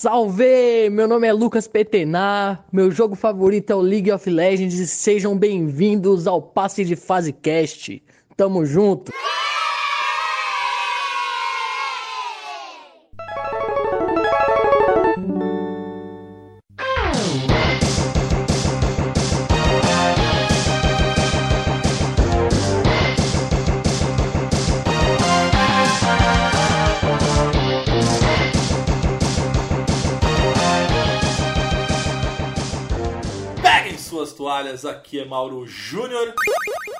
Salve! Meu nome é Lucas Petenar, meu jogo favorito é o League of Legends e sejam bem-vindos ao Passe de Fase Cast. Tamo junto! Aqui é Mauro Júnior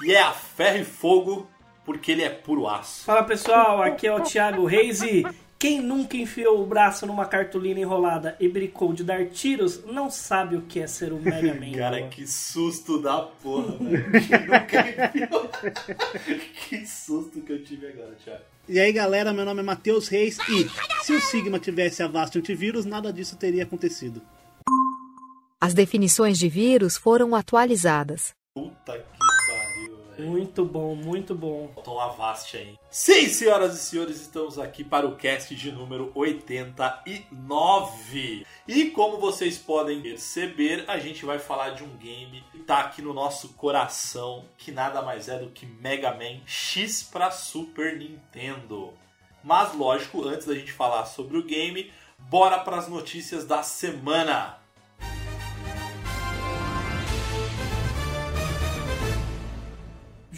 e é a ferro e fogo porque ele é puro aço. Fala pessoal, aqui é o Thiago Reis e quem nunca enfiou o braço numa cartolina enrolada e brincou de dar tiros não sabe o que é ser um Mega Man. Cara, que susto da porra, velho. Quem nunca enfiou? que susto que eu tive agora, Thiago. E aí galera, meu nome é Matheus Reis e se o Sigma tivesse Avast antivírus, nada disso teria acontecido. As definições de vírus foram atualizadas. Puta que pariu, velho. Muito bom, muito bom. Um Avast aí. Sim, senhoras e senhores, estamos aqui para o cast de número 89. E como vocês podem perceber, a gente vai falar de um game que tá aqui no nosso coração, que nada mais é do que Mega Man X para Super Nintendo. Mas lógico, antes da gente falar sobre o game, bora para as notícias da semana.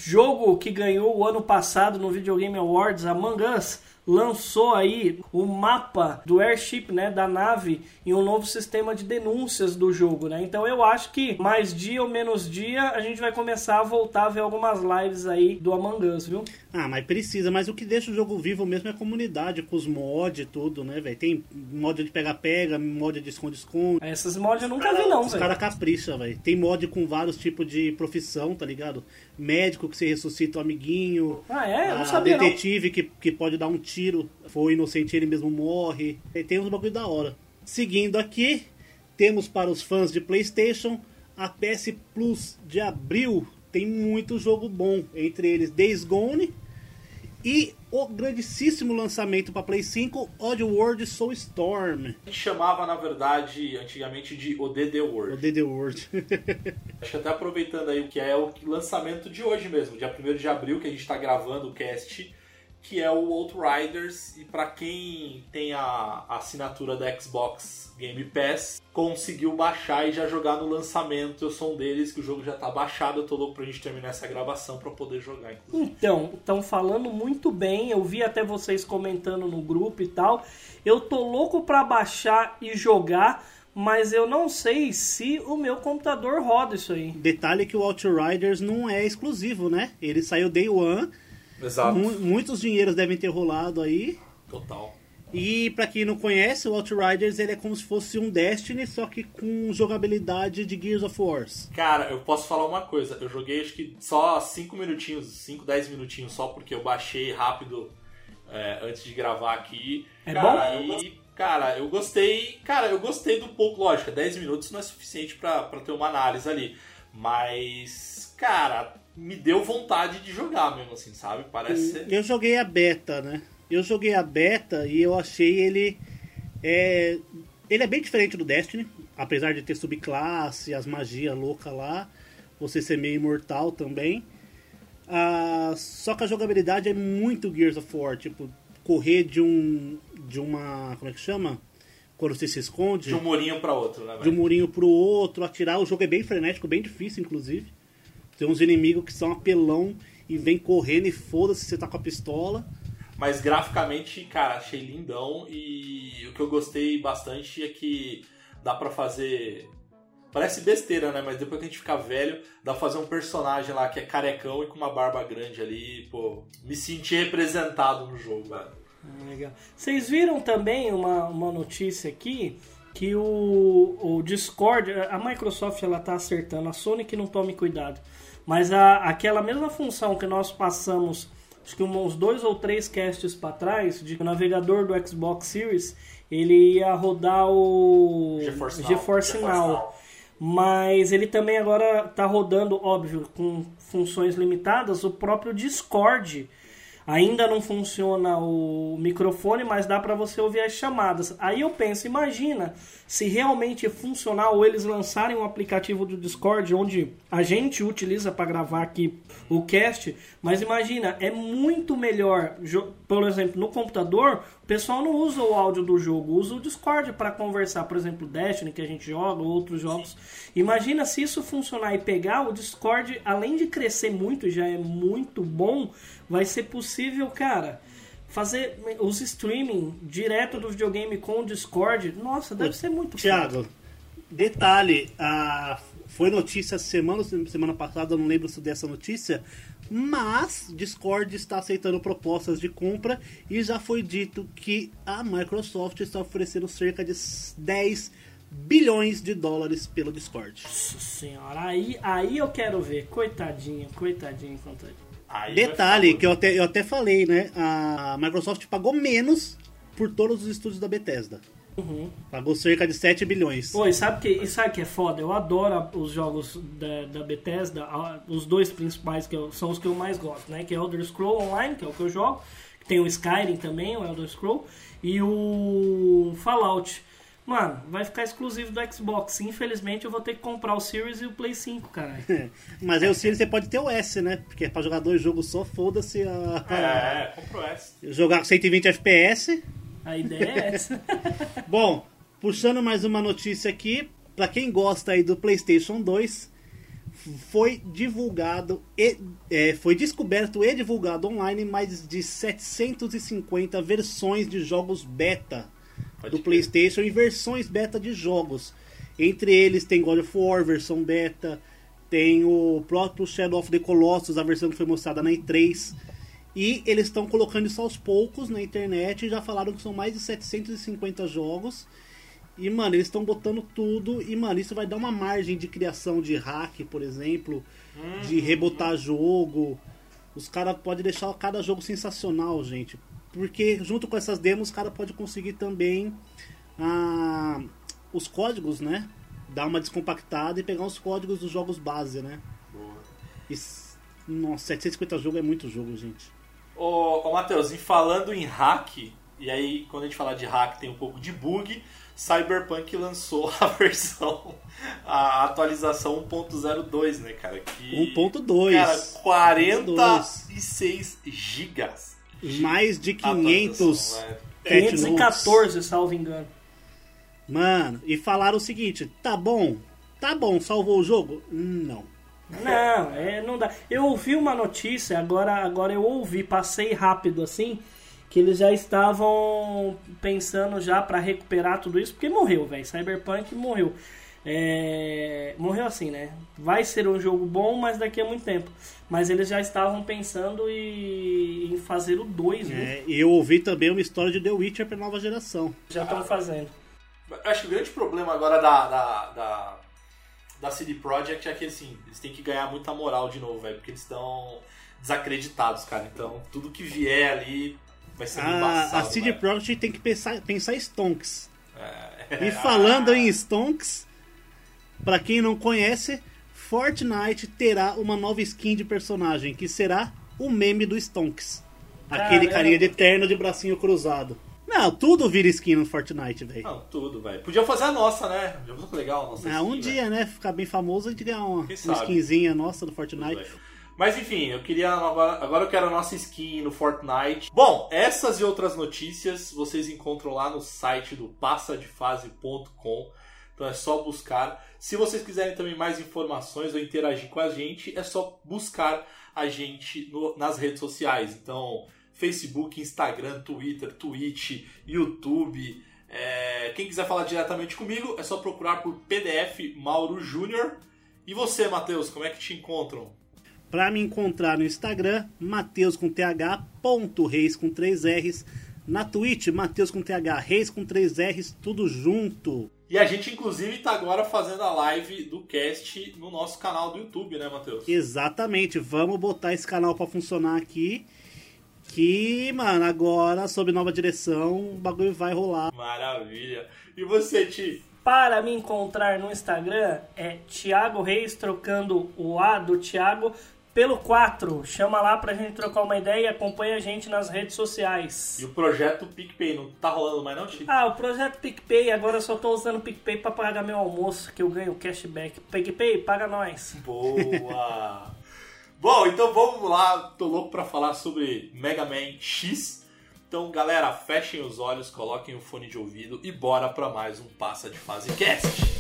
Jogo que ganhou o ano passado no Video Game Awards, Among Us, lançou aí o mapa do airship, né, da nave e um novo sistema de denúncias do jogo, né? Então eu acho que mais dia ou menos dia a gente vai começar a voltar a ver algumas lives aí do Among Us, viu? Ah, mas precisa, mas o que deixa o jogo vivo mesmo é a comunidade, com os mods e tudo, né, velho? Tem mod de pega-pega, mod de esconde-esconde. Essas mods eu nunca vi não, Os velho. caras capricham, velho. Tem mod com vários tipos de profissão, tá ligado? Médico que você ressuscita o amiguinho. Ah, é? Eu não sabia não. detetive que, que pode dar um tiro, foi inocente ele mesmo morre. E tem uns bagulho da hora. Seguindo aqui, temos para os fãs de PlayStation a PS Plus de abril. Tem muito jogo bom, entre eles Days Gone e o grandíssimo lançamento para Play 5, Oddworld Soulstorm. A gente chamava, na verdade, antigamente de ODD World. O DD World. Acho que até aproveitando aí o que é o lançamento de hoje mesmo, dia 1 de abril, que a gente está gravando o cast, que é o Outriders. E para quem tem a assinatura da Xbox Game Pass, conseguiu baixar e já jogar no lançamento. Eu sou um deles, que o jogo já tá baixado. Eu tô louco pra gente terminar essa gravação para poder jogar, inclusive. Então, estão falando muito bem. Eu vi até vocês comentando no grupo e tal. Eu tô louco pra baixar e jogar, mas eu não sei se o meu computador roda isso aí. Detalhe que o Outriders não é exclusivo, né? Ele saiu Day One. Exato. Mu- muitos dinheiros devem ter rolado aí. Total. E pra quem não conhece, o Outriders ele é como se fosse um Destiny, só que com jogabilidade de Gears of War. Cara, eu posso falar uma coisa. Eu joguei acho que só 5 minutinhos, 5, 10 minutinhos só, porque eu baixei rápido é, antes de gravar aqui. É cara, bom? E, cara, eu gostei. Cara, eu gostei do pouco, lógico, 10 minutos não é suficiente pra, pra ter uma análise ali. Mas, cara, me deu vontade de jogar mesmo, assim, sabe? Parece ser. Eu joguei a beta, né? Eu joguei a beta e eu achei ele. É, ele é bem diferente do Destiny, apesar de ter subclasse, as magias loucas lá, você ser meio imortal também. Ah, só que a jogabilidade é muito Gears of War, tipo, correr de um. de uma. como é que chama? Quando você se esconde. De um murinho pra outro, né? de um velho? murinho pro outro, atirar. O jogo é bem frenético, bem difícil, inclusive. Tem uns inimigos que são apelão e vem correndo e foda-se você tá com a pistola. Mas graficamente, cara, achei lindão e o que eu gostei bastante é que dá pra fazer. Parece besteira, né? Mas depois que a gente ficar velho, dá pra fazer um personagem lá que é carecão e com uma barba grande ali. Pô, me senti representado no jogo, velho. Ah, Legal. Vocês viram também uma, uma notícia aqui que o, o Discord, a Microsoft ela tá acertando, a Sony que não tome cuidado, mas a, aquela mesma função que nós passamos, acho que uns dois ou três casts para trás, de que o navegador do Xbox Series ele ia rodar o GeForce Now. GeForce GeForce Now. Mas ele também agora tá rodando, óbvio, com funções limitadas, o próprio Discord. Ainda não funciona o microfone, mas dá para você ouvir as chamadas. Aí eu penso, imagina se realmente funcionar ou eles lançarem um aplicativo do Discord onde a gente utiliza para gravar aqui o cast, mas imagina, é muito melhor, por exemplo, no computador, o pessoal não usa o áudio do jogo, usa o Discord para conversar, por exemplo, Destiny que a gente joga, ou outros jogos. Imagina se isso funcionar e pegar o Discord, além de crescer muito, já é muito bom, vai ser possível, cara, fazer os streaming direto do videogame com o Discord. Nossa, deve ser muito Thiago, detalhe, a, foi notícia semana, semana passada, não lembro se dessa notícia, mas Discord está aceitando propostas de compra e já foi dito que a Microsoft está oferecendo cerca de 10 bilhões de dólares pelo Discord. Nossa senhora, aí, aí eu quero ver. Coitadinho, coitadinho, coitadinho. Aí Detalhe, que eu até, eu até falei, né? A Microsoft pagou menos por todos os estúdios da Bethesda. Uhum. Pagou cerca de 7 bilhões. Pô, e sabe que, e sabe que é foda? Eu adoro os jogos da, da Bethesda, os dois principais que eu, são os que eu mais gosto, né? Que é Elder Scroll Online, que é o que eu jogo. Tem o Skyrim também, o Elder Scroll. E o Fallout. Mano, vai ficar exclusivo do Xbox. Infelizmente eu vou ter que comprar o Series e o Play 5, caralho. Mas aí o Series você pode ter o S, né? Porque é pra jogar dois jogos só, foda-se a. É, compra o S. Jogar 120 FPS. A ideia é essa. Bom, puxando mais uma notícia aqui. Pra quem gosta aí do PlayStation 2, foi divulgado e é, foi descoberto e divulgado online mais de 750 versões de jogos beta Pode do PlayStation e versões beta de jogos. Entre eles tem God of War, versão beta, tem o próprio Shadow of the Colossus, a versão que foi mostrada na E3. E eles estão colocando isso aos poucos na internet e já falaram que são mais de 750 jogos. E, mano, eles estão botando tudo. E, mano, isso vai dar uma margem de criação de hack, por exemplo, uhum. de rebotar jogo. Os caras podem deixar cada jogo sensacional, gente. Porque junto com essas demos, o cara pode conseguir também ah, os códigos, né? Dar uma descompactada e pegar os códigos dos jogos base, né? Boa. E, nossa, 750 jogos é muito jogo, gente. Ô, ô Matheus, e falando em hack, e aí quando a gente fala de hack tem um pouco de bug, Cyberpunk lançou a versão, a atualização 1.02, né, cara? Que, 1.2. Cara, 46 gigas mais de 500 514, salvo engano. Mano, e falaram o seguinte: tá bom, tá bom, salvou o jogo? Não. Não, é, não dá. Eu ouvi uma notícia, agora, agora eu ouvi, passei rápido assim, que eles já estavam pensando já para recuperar tudo isso, porque morreu, velho. Cyberpunk morreu. É, morreu assim, né? Vai ser um jogo bom, mas daqui a muito tempo. Mas eles já estavam pensando em, em fazer o 2, né? É, e eu ouvi também uma história de The Witcher para nova geração. Já estão fazendo. Acho que o grande problema agora da, da, da, da CD Projekt é que assim, eles têm que ganhar muita moral de novo, velho, porque eles estão desacreditados, cara. Então, tudo que vier ali vai ser a, embaçado. A CD Projekt tem que pensar, pensar Stonks. É. E falando em Stonks, para quem não conhece, Fortnite terá uma nova skin de personagem, que será o meme do Stonks. Aquele Caramba. carinha de terno de bracinho cruzado. Não, tudo vira skin no Fortnite, velho. Não, tudo, velho. Podia fazer a nossa, né? Podia legal a nossa ah, skin, um dia, véio. né? Ficar bem famoso, a gente ganhar uma, uma skinzinha nossa do Fortnite. Mas enfim, eu queria. Agora, agora eu quero a nossa skin no Fortnite. Bom, essas e outras notícias vocês encontram lá no site do passadefase.com. Então é só buscar. Se vocês quiserem também mais informações ou interagir com a gente, é só buscar a gente no, nas redes sociais. Então, Facebook, Instagram, Twitter, Twitch, YouTube. É, quem quiser falar diretamente comigo, é só procurar por PDF Mauro Júnior. E você, Matheus, como é que te encontram? Para me encontrar no Instagram, Mateus com TH, ponto Reis com 3 R's. Na Twitch, Mateus com TH, Reis com 3 R's, tudo junto. E a gente, inclusive, está agora fazendo a live do cast no nosso canal do YouTube, né, Matheus? Exatamente. Vamos botar esse canal para funcionar aqui. Que, mano, agora, sob nova direção, o bagulho vai rolar. Maravilha. E você, Ti? Para me encontrar no Instagram é Thiago Reis, trocando o A do Thiago pelo 4. Chama lá pra gente trocar uma ideia e acompanha a gente nas redes sociais. E o projeto PicPay não tá rolando mais não, Chico? Ah, o projeto PicPay, agora eu só tô usando o PicPay pra pagar meu almoço, que eu ganho cashback. PicPay, paga nós. Boa! Bom, então vamos lá. Tô louco pra falar sobre Mega Man X. Então, galera, fechem os olhos, coloquem o fone de ouvido e bora pra mais um Passa de Fase Cast.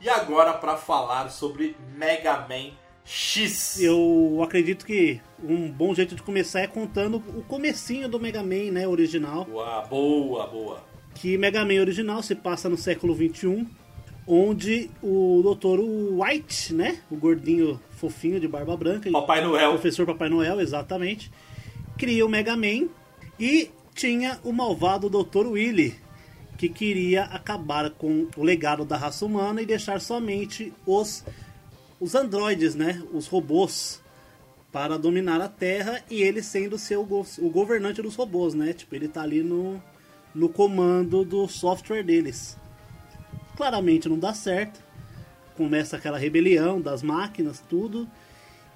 E agora para falar sobre Mega Man X. Eu acredito que um bom jeito de começar é contando o comecinho do Mega Man, né, original. Boa, boa, boa. Que Mega Man original se passa no século 21, onde o Dr. White, né, o gordinho fofinho de barba branca, Papai Noel. professor Papai Noel, exatamente, cria o Mega Man e tinha o malvado Dr. Willy, que queria acabar com o legado da raça humana e deixar somente os os androides, né, os robôs para dominar a Terra e ele sendo seu go- o governante dos robôs, né? Tipo, ele tá ali no no comando do software deles. Claramente não dá certo. Começa aquela rebelião das máquinas, tudo.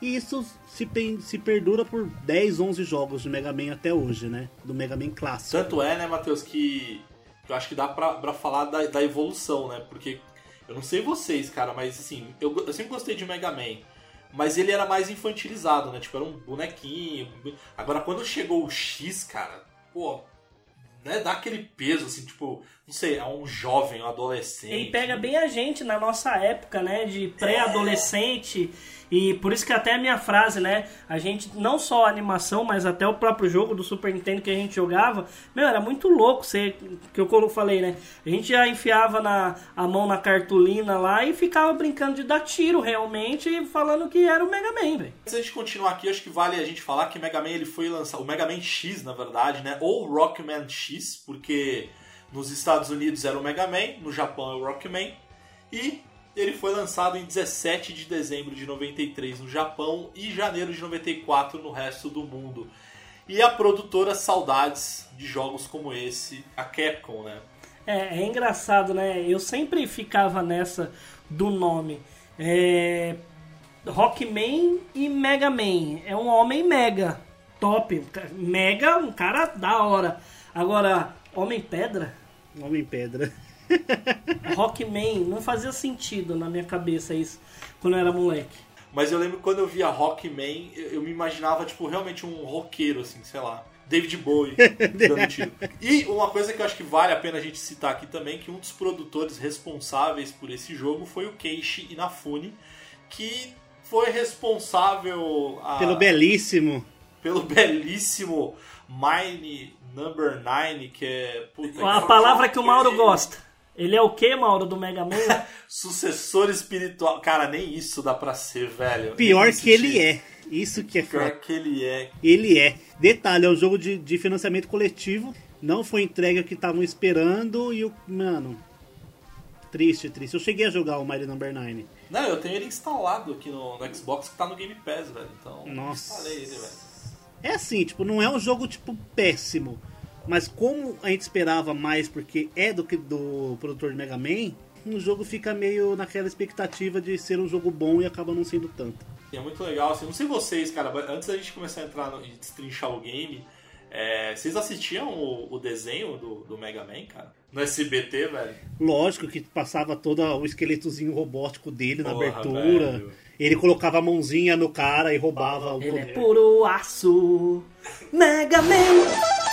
E isso se, se perdura por 10, 11 jogos de Mega Man até hoje, né? Do Mega Man clássico. Tanto é, né, Matheus, que eu acho que dá pra, pra falar da, da evolução, né? Porque eu não sei vocês, cara, mas assim, eu, eu sempre gostei de Mega Man. Mas ele era mais infantilizado, né? Tipo, era um bonequinho. Agora, quando chegou o X, cara, pô, né? Dá aquele peso, assim, tipo, não sei, é um jovem, um adolescente. Ele pega bem a gente na nossa época, né? De pré-adolescente. E por isso que até a minha frase, né? A gente, não só a animação, mas até o próprio jogo do Super Nintendo que a gente jogava, meu, era muito louco. Você, que eu falei, né? A gente já enfiava na, a mão na cartolina lá e ficava brincando de dar tiro realmente, falando que era o Mega Man, velho. Antes da gente continuar aqui, acho que vale a gente falar que Mega Man ele foi lançado, o Mega Man X, na verdade, né? Ou Rockman X, porque nos Estados Unidos era o Mega Man, no Japão é o Rockman, e ele foi lançado em 17 de dezembro de 93 no Japão e janeiro de 94 no resto do mundo. E a produtora Saudades de jogos como esse, a Capcom, né? É, é engraçado, né? Eu sempre ficava nessa do nome. É... Rockman e Mega Man. É um homem mega. Top. Mega, um cara da hora. Agora, Homem Pedra? Homem Pedra. Rockman não fazia sentido na minha cabeça isso quando eu era moleque. Mas eu lembro quando eu via Rockman, eu, eu me imaginava, tipo, realmente um roqueiro, assim, sei lá. David Bowie dando tiro. E uma coisa que eu acho que vale a pena a gente citar aqui também, que um dos produtores responsáveis por esse jogo foi o Keiichi Inafune, que foi responsável a- Pelo belíssimo. pelo belíssimo Mine Number 9, que é... puta, A que- palavra que o Mauro gosta. Ele é o que, Mauro, do Mega Man? Sucessor espiritual. Cara, nem isso dá pra ser, velho. Pior que ele é. Isso que é Pior foda. que ele é. Ele é. Detalhe, é um jogo de, de financiamento coletivo. Não foi entregue o que estavam esperando e o. Mano. Triste, triste. Eu cheguei a jogar o Mighty Number 9. Não, eu tenho ele instalado aqui no, no Xbox que tá no Game Pass, velho. Então, Nossa. instalei ele, velho. É assim, tipo, não é um jogo, tipo, péssimo. Mas como a gente esperava mais, porque é do que do produtor de Mega Man, o jogo fica meio naquela expectativa de ser um jogo bom e acaba não sendo tanto. E é muito legal, assim, não sei vocês, cara, mas antes da gente começar a entrar no, e destrinchar o game, é, vocês assistiam o, o desenho do, do Mega Man, cara? No SBT, velho? Lógico que passava todo o esqueletozinho robótico dele na Porra, abertura. velho. Ele colocava a mãozinha no cara e roubava o Ele Man, ele é puro aço. Mega Man,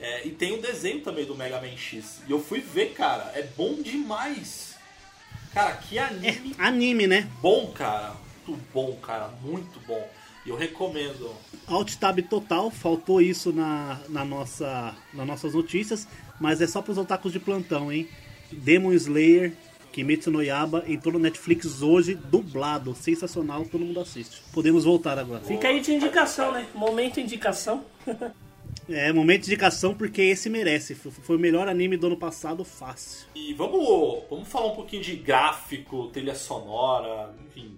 É, e tem um desenho também do Mega Man X. E eu fui ver, cara. É bom demais. Cara, que anime Anime, né? bom, cara. Muito bom, cara. Muito bom. E eu recomendo. Alt Tab total, faltou isso na, na nossa, nas nossas notícias, mas é só pros otakus de plantão, hein? Demon Slayer, Kimetsu no Yaba, entrou no Netflix hoje, dublado, sensacional, todo mundo assiste. Podemos voltar agora. Fica aí de indicação, né? Momento indicação. É, momento de indicação porque esse merece, foi o melhor anime do ano passado, fácil. E vamos, vamos falar um pouquinho de gráfico, trilha sonora, enfim.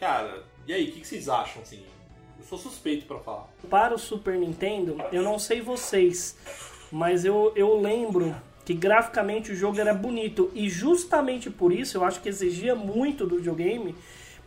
Cara, e aí, o que, que vocês acham, assim? Eu sou suspeito pra falar. Para o Super Nintendo, eu não sei vocês, mas eu, eu lembro que graficamente o jogo era bonito. E justamente por isso eu acho que exigia muito do videogame.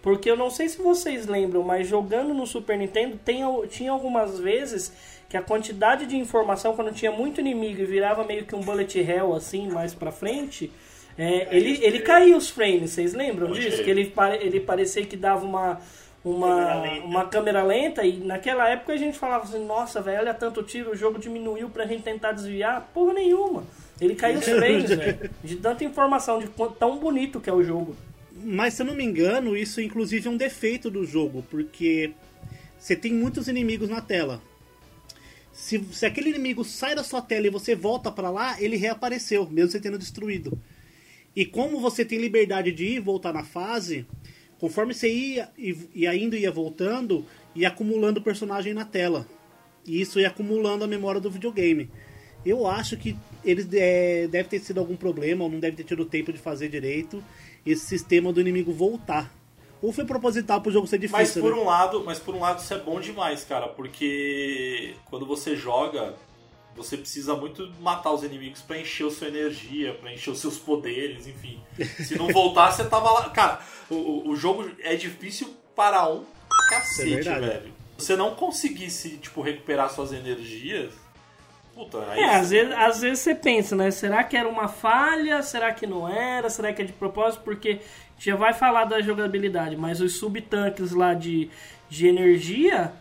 Porque eu não sei se vocês lembram, mas jogando no Super Nintendo tem, tinha algumas vezes que a quantidade de informação, quando tinha muito inimigo e virava meio que um bullet hell assim mais pra frente, é, ele, ele caía os frames, vocês lembram Pode disso? crer. Que ele, pare- ele parecia que dava uma, uma, Câmera lenta. uma câmera lenta e naquela época a gente falava assim, nossa, velho, olha tanto tiro, o jogo diminuiu pra gente tentar desviar. Porra nenhuma. Ele caiu os frames, velho. De tanta informação, de tão bonito que é o jogo. Mas se eu não me engano, isso inclusive é um defeito do jogo, porque você tem muitos inimigos na tela. Se, se aquele inimigo sai da sua tela e você volta pra lá, ele reapareceu, mesmo você tendo destruído. E como você tem liberdade de ir e voltar na fase, conforme você ia e, ainda ia voltando, ia acumulando personagem na tela. E isso ia acumulando a memória do videogame. Eu acho que eles é, deve ter sido algum problema, ou não deve ter tido tempo de fazer direito esse sistema do inimigo voltar. Ou foi proposital pro jogo ser difícil, Mas por né? um lado, mas por um lado isso é bom demais, cara, porque quando você joga, você precisa muito matar os inimigos pra encher a sua energia, pra encher os seus poderes, enfim. Se não voltar, você tava lá. Cara, o- o, jogo é difícil para um cacete, Isso é verdade. velho. Se você não conseguisse, tipo, recuperar suas energias, puta, aí É, às vezes, às vezes você pensa, né? Será que era uma falha? Será que não era? Será que é de propósito? Porque já vai falar da jogabilidade, mas os subtanques lá de, de energia,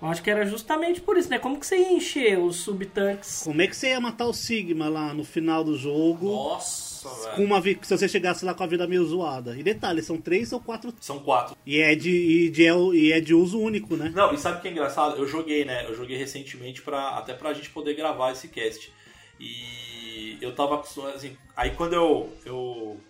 eu acho que era justamente por isso, né? Como que você ia encher os subtanques? Como é que você ia matar o Sigma lá no final do jogo? Nossa, Com velho. uma, vi- se você chegasse lá com a vida meio zoada. E detalhe, são três ou quatro. São quatro. E é de, e de, e é de uso único, né? Não, e sabe o que é engraçado? Eu joguei, né? Eu joguei recentemente pra, até pra gente poder gravar esse cast. E eu tava acostumado, assim. Aí quando eu. eu é,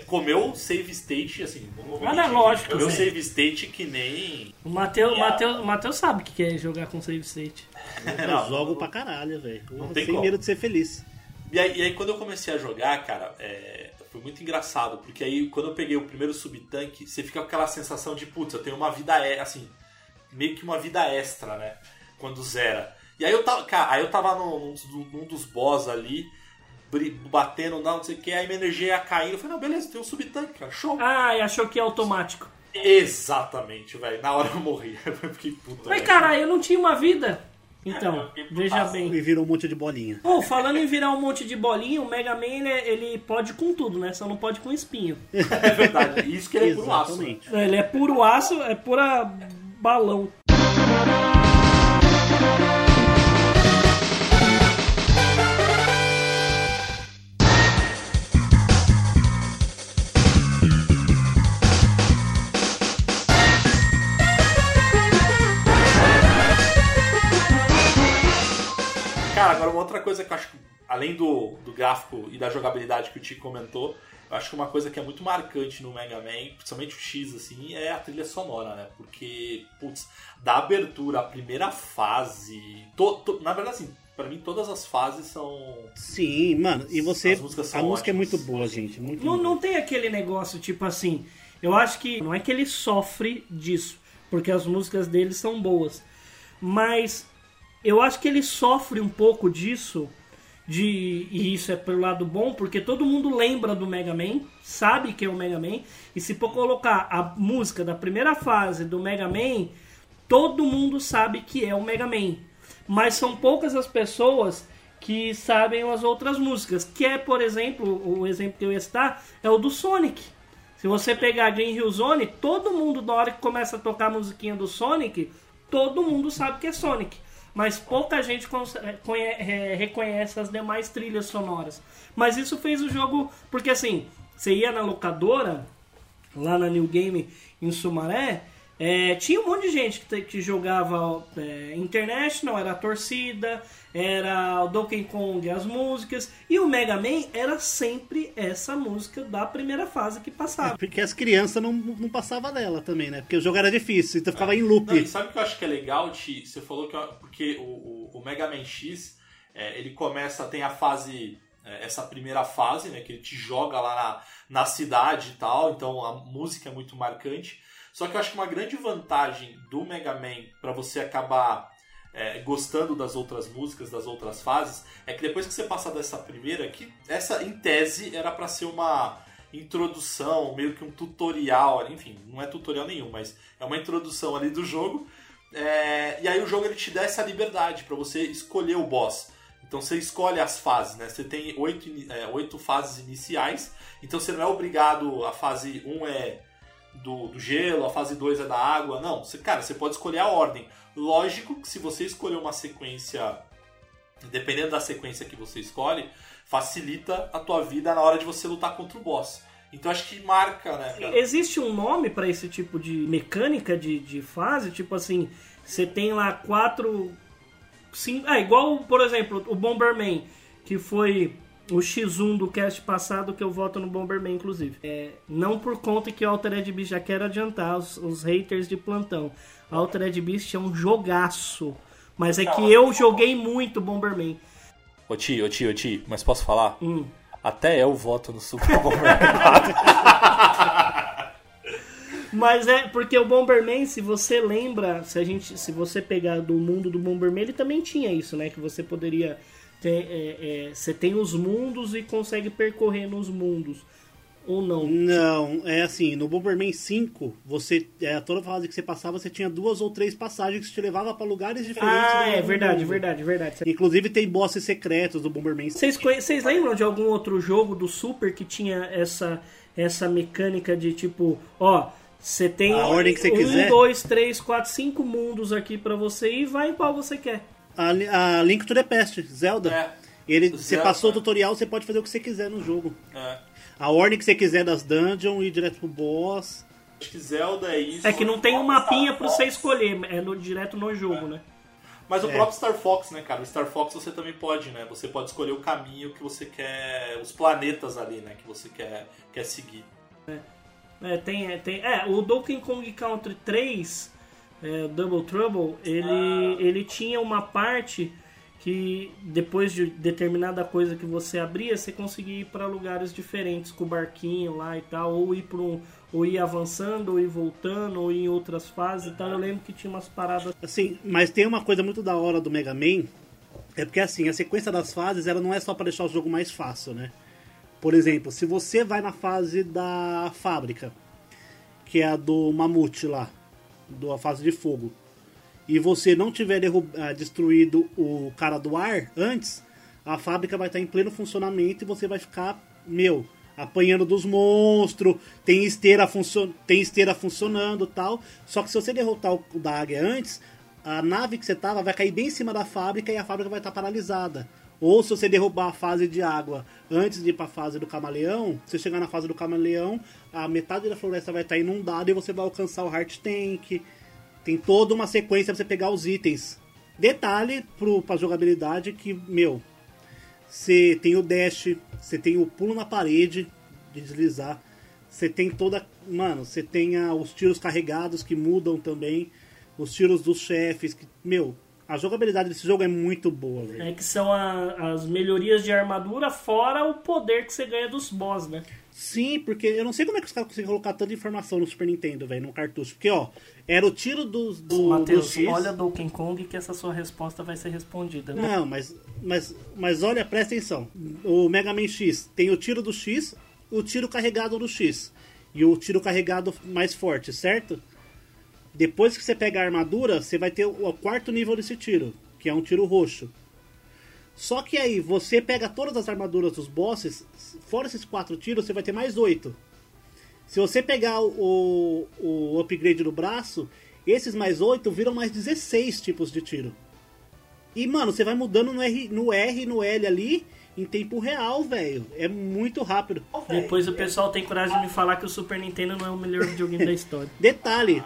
comeu save state, assim. vamos ver, Analógico, Comeu save state que nem. O Matheus, o Matheus sabe o que é jogar com save state. Eu jogo pra caralho, velho. tem Sem como. medo de ser feliz. E aí, e aí quando eu comecei a jogar, cara, é, foi muito engraçado, porque aí quando eu peguei o primeiro subtanque, você fica com aquela sensação de, putz, eu tenho uma vida, assim, meio que uma vida extra, né? Quando zera. E aí eu tava, cara, aí eu tava num, num- num dos boss ali, batendo, não, não sei o que, aí minha energia ia caindo. Eu falei, não, beleza, tem um subtanque, cara, show. Ah, e achou que é automático. Exatamente, velho. Na hora eu morri. Eu fiquei puto. Mas caralho, eu não tinha uma vida. Então, veja bem. E virou um monte de bolinha. Pô, falando em virar um monte de bolinha, o Mega Man ele, ele pode com tudo, né? Só não pode com espinho. É verdade. Isso que ele é puro aço. né? Ele é puro aço, é pura balão. Agora uma outra coisa que eu acho que, além do, do gráfico e da jogabilidade que o Tico comentou, eu acho que uma coisa que é muito marcante no Mega Man, principalmente o X, assim, é a trilha sonora, né? Porque, putz, da abertura, a primeira fase. to- to- na verdade, assim, pra mim todas as fases são. Sim, mano. E você. As músicas são A música é ótimas. muito boa, gente. Muito Não, boa. não tem aquele negócio tipo assim. Eu acho que não é que ele sofre disso, porque as músicas dele são boas. Mas eu acho que ele sofre um pouco disso. De, e isso é pelo lado bom, porque todo mundo lembra do Mega Man, sabe que é o Mega Man, e se for colocar a música da primeira fase do Mega Man, todo mundo sabe que é o Mega Man. Mas são poucas as pessoas que sabem as outras músicas. Que é, por exemplo, o exemplo que eu ia citar é o do Sonic. Se você pegar Green Hill Zone, todo mundo, na hora que começa a tocar a musiquinha do Sonic, todo mundo sabe que é Sonic. Mas pouca gente reconhece as demais trilhas sonoras. Mas isso fez o jogo. Porque assim, você ia na locadora, lá na New Game em Sumaré, é, tinha um monte de gente que, que jogava é, International, era a torcida, era o Donkey Kong, as músicas, e o Mega Man era sempre essa música da primeira fase que passava. Porque as crianças não, não passavam dela também, né? Porque o jogo era difícil, então ficava em loop. Não, e sabe o que eu acho que é legal, Ti? Você falou que. Porque o, o, o Mega Man X, é, ele começa, tem a fase. é, essa primeira fase, né? Que ele te joga lá na, na cidade e tal, então a música é muito marcante. Só que eu acho que uma grande vantagem do Mega Man para você acabar é, gostando das outras músicas, das outras fases, é que depois que você passar dessa primeira, que essa em tese era para ser uma introdução, meio que um tutorial, enfim, não é tutorial nenhum, mas é uma introdução ali do jogo. É, e aí o jogo ele te dá essa liberdade para você escolher o boss. Então você escolhe as fases, né? Você tem oito, é, oito fases iniciais, então você não é obrigado, a fase 1 é do, do gelo, a fase 2 é da água. Não, você, cara, você pode escolher a ordem. Lógico que se você escolher uma sequência, dependendo da sequência que você escolhe, facilita a tua vida na hora de você lutar contra o boss. Então acho que marca, né? cara? Existe um nome pra esse tipo de mecânica de, de fase? Tipo assim, você tem lá quatro. Cinco, ah, igual, por exemplo, o Bomberman, que foi o X1 do cast passado que eu voto no Bomberman, inclusive. É, não por conta que o Altered Beast, já quero adiantar os, os haters de plantão. Altered Beast é um jogaço. Mas é que eu joguei muito Bomberman. Ô Ti, ô Ti, ô Ti, mas posso falar? Hum. Até eu voto no Super Bomberman 4. Mas é porque o Bomberman, se você lembra, se a gente, se você pegar do mundo do Bomberman, ele também tinha isso, né? Que você poderia ter, é, é, você tem os mundos e consegue percorrer nos mundos ou não? Não, é assim, no Bomberman 5, você, é, toda fase que você passava, você tinha duas ou três passagens que te levava pra lugares diferentes. Ah, é verdade, mundo. verdade, verdade. Inclusive tem bosses secretos do Bomberman 5. Vocês, lembram de algum outro jogo do Super que tinha essa, essa mecânica de tipo, ó, você tem A ordem que você um, quiser? dois, três, quatro, cinco mundos aqui pra você ir e vai em qual você quer. A, a Link to the Past, Zelda. É. Ele, você Zelda. passou o tutorial, você pode fazer o que você quiser no jogo. É. A ordem que você quiser das dungeons, ir direto pro boss. Acho que Zelda é isso. É que não tem um mapinha pra você escolher, é no, direto no jogo, né? Mas o É. próprio Star Fox, né, cara? O Star Fox você também pode, né? Você pode escolher o caminho que você quer. Os planetas ali, né? Que você quer, quer seguir. É, tem, é, tem, é, o Donkey Kong Country 3, é, Double Trouble, ele, ele tinha uma parte que depois de determinada coisa que você abria, você conseguia ir para lugares diferentes com o barquinho lá e tal, ou ir para um, ou ir avançando, ou ir voltando, ou ir em outras fases e tal. Eu lembro que tinha umas paradas. Assim, mas tem uma coisa muito da hora do Mega Man. É porque assim, a sequência das fases ela não é só pra deixar o jogo mais fácil, né? Por exemplo, se você vai na fase da fábrica, que é a do mamute lá, do, a fase de fogo, e você não tiver ah, destruído o cara do ar antes, a fábrica vai estar em pleno funcionamento e você vai ficar, meu, apanhando dos monstros, tem esteira, funcio tem esteira funcionando tal. Só que se você derrotar o da águia antes, a nave que você tava vai cair bem em cima da fábrica e a fábrica vai estar paralisada. Ou se você derrubar a fase de água antes de ir para a fase do camaleão, se você chegar na fase do camaleão, a metade da floresta vai estar inundada e você vai alcançar o Heart Tank. Tem toda uma sequência pra você pegar os itens. Detalhe pro, pra jogabilidade que, meu, você tem o dash, você tem o pulo na parede de deslizar, você tem toda. Mano, você tem a- os tiros carregados que mudam também, os tiros dos chefes, que, meu, a jogabilidade desse jogo é muito boa, velho. É que são a- as melhorias de armadura, fora o poder que você ganha dos boss, né? Sim, porque eu não sei como é que os caras conseguem colocar tanta informação no Super Nintendo, velho, no cartucho. Porque, ó, era o tiro dos, do, do Matheus, X. olha Donkey Kong que essa sua resposta vai ser respondida. Não, mas, mas, mas olha, presta atenção. O Mega Man X tem o tiro do X, o tiro carregado do X. E o tiro carregado mais forte, certo? Depois que você pega a armadura, você vai ter o, quarto nível desse tiro, que é um tiro roxo. Só que aí, você pega todas as armaduras dos bosses, fora esses quatro tiros, você vai ter mais oito. Se você pegar o, o upgrade do braço, esses mais 8 viram mais 16 tipos de tiro. E, mano, você vai mudando no R, no R e no L ali em tempo real, velho. É muito rápido. Depois o pessoal tem coragem de me falar que o Super Nintendo não é o melhor videogame da história. Detalhe,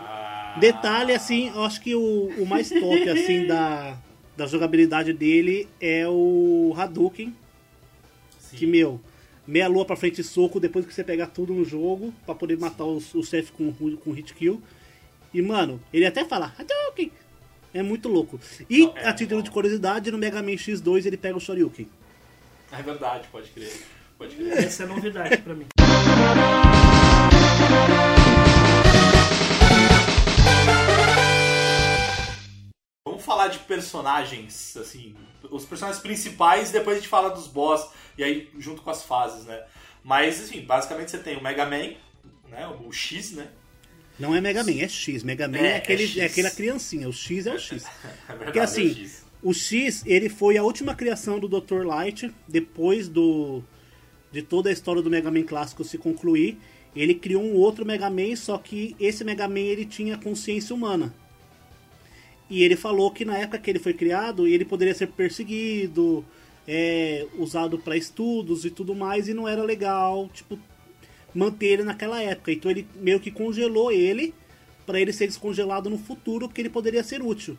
detalhe assim, eu acho que o, o mais top assim da, da jogabilidade dele é o Hadouken, Sim. que meu, meia lua pra frente e soco depois que você pegar tudo no jogo pra poder matar os, o chefe com, com hit kill. E mano, ele até fala Hadouken. É muito louco. E Não, é a título de curiosidade, no Mega Man X2 ele pega o Shoryuken. É verdade, pode crer. Pode crer. Essa é novidade pra mim. Vamos falar de personagens, assim, os personagens principais, depois a gente fala dos boss, e aí junto com as fases, né? Mas, assim, basicamente você tem o Mega Man, né? O X, né? Não é Mega Man, é X. Mega Man É, é, é aquele, X. é aquela criancinha, o X é o X. É verdade, Porque é assim, o X. o X, ele foi a última criação do Dr. Light, depois do de toda a história do Mega Man clássico se concluir. Ele criou um outro Mega Man, só que esse Mega Man ele tinha consciência humana. E ele falou que na época que ele foi criado, ele poderia ser perseguido, é, usado para estudos e tudo mais, e não era legal, tipo, manter ele naquela época. Então ele meio que congelou ele para ele ser descongelado no futuro, que ele poderia ser útil.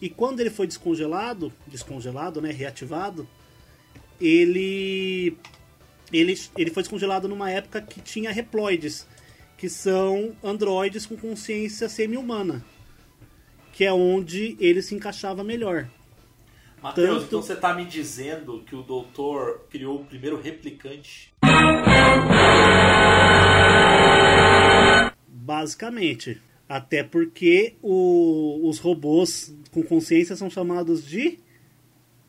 E quando ele foi descongelado, descongelado, né, reativado, ele ele, ele foi descongelado numa época que tinha reploides, que são androides com consciência semi-humana, que é onde ele se encaixava melhor. Matheus, tanto- então você tá me dizendo que o doutor criou o primeiro replicante? Basicamente. Até porque o- os robôs com consciência são chamados de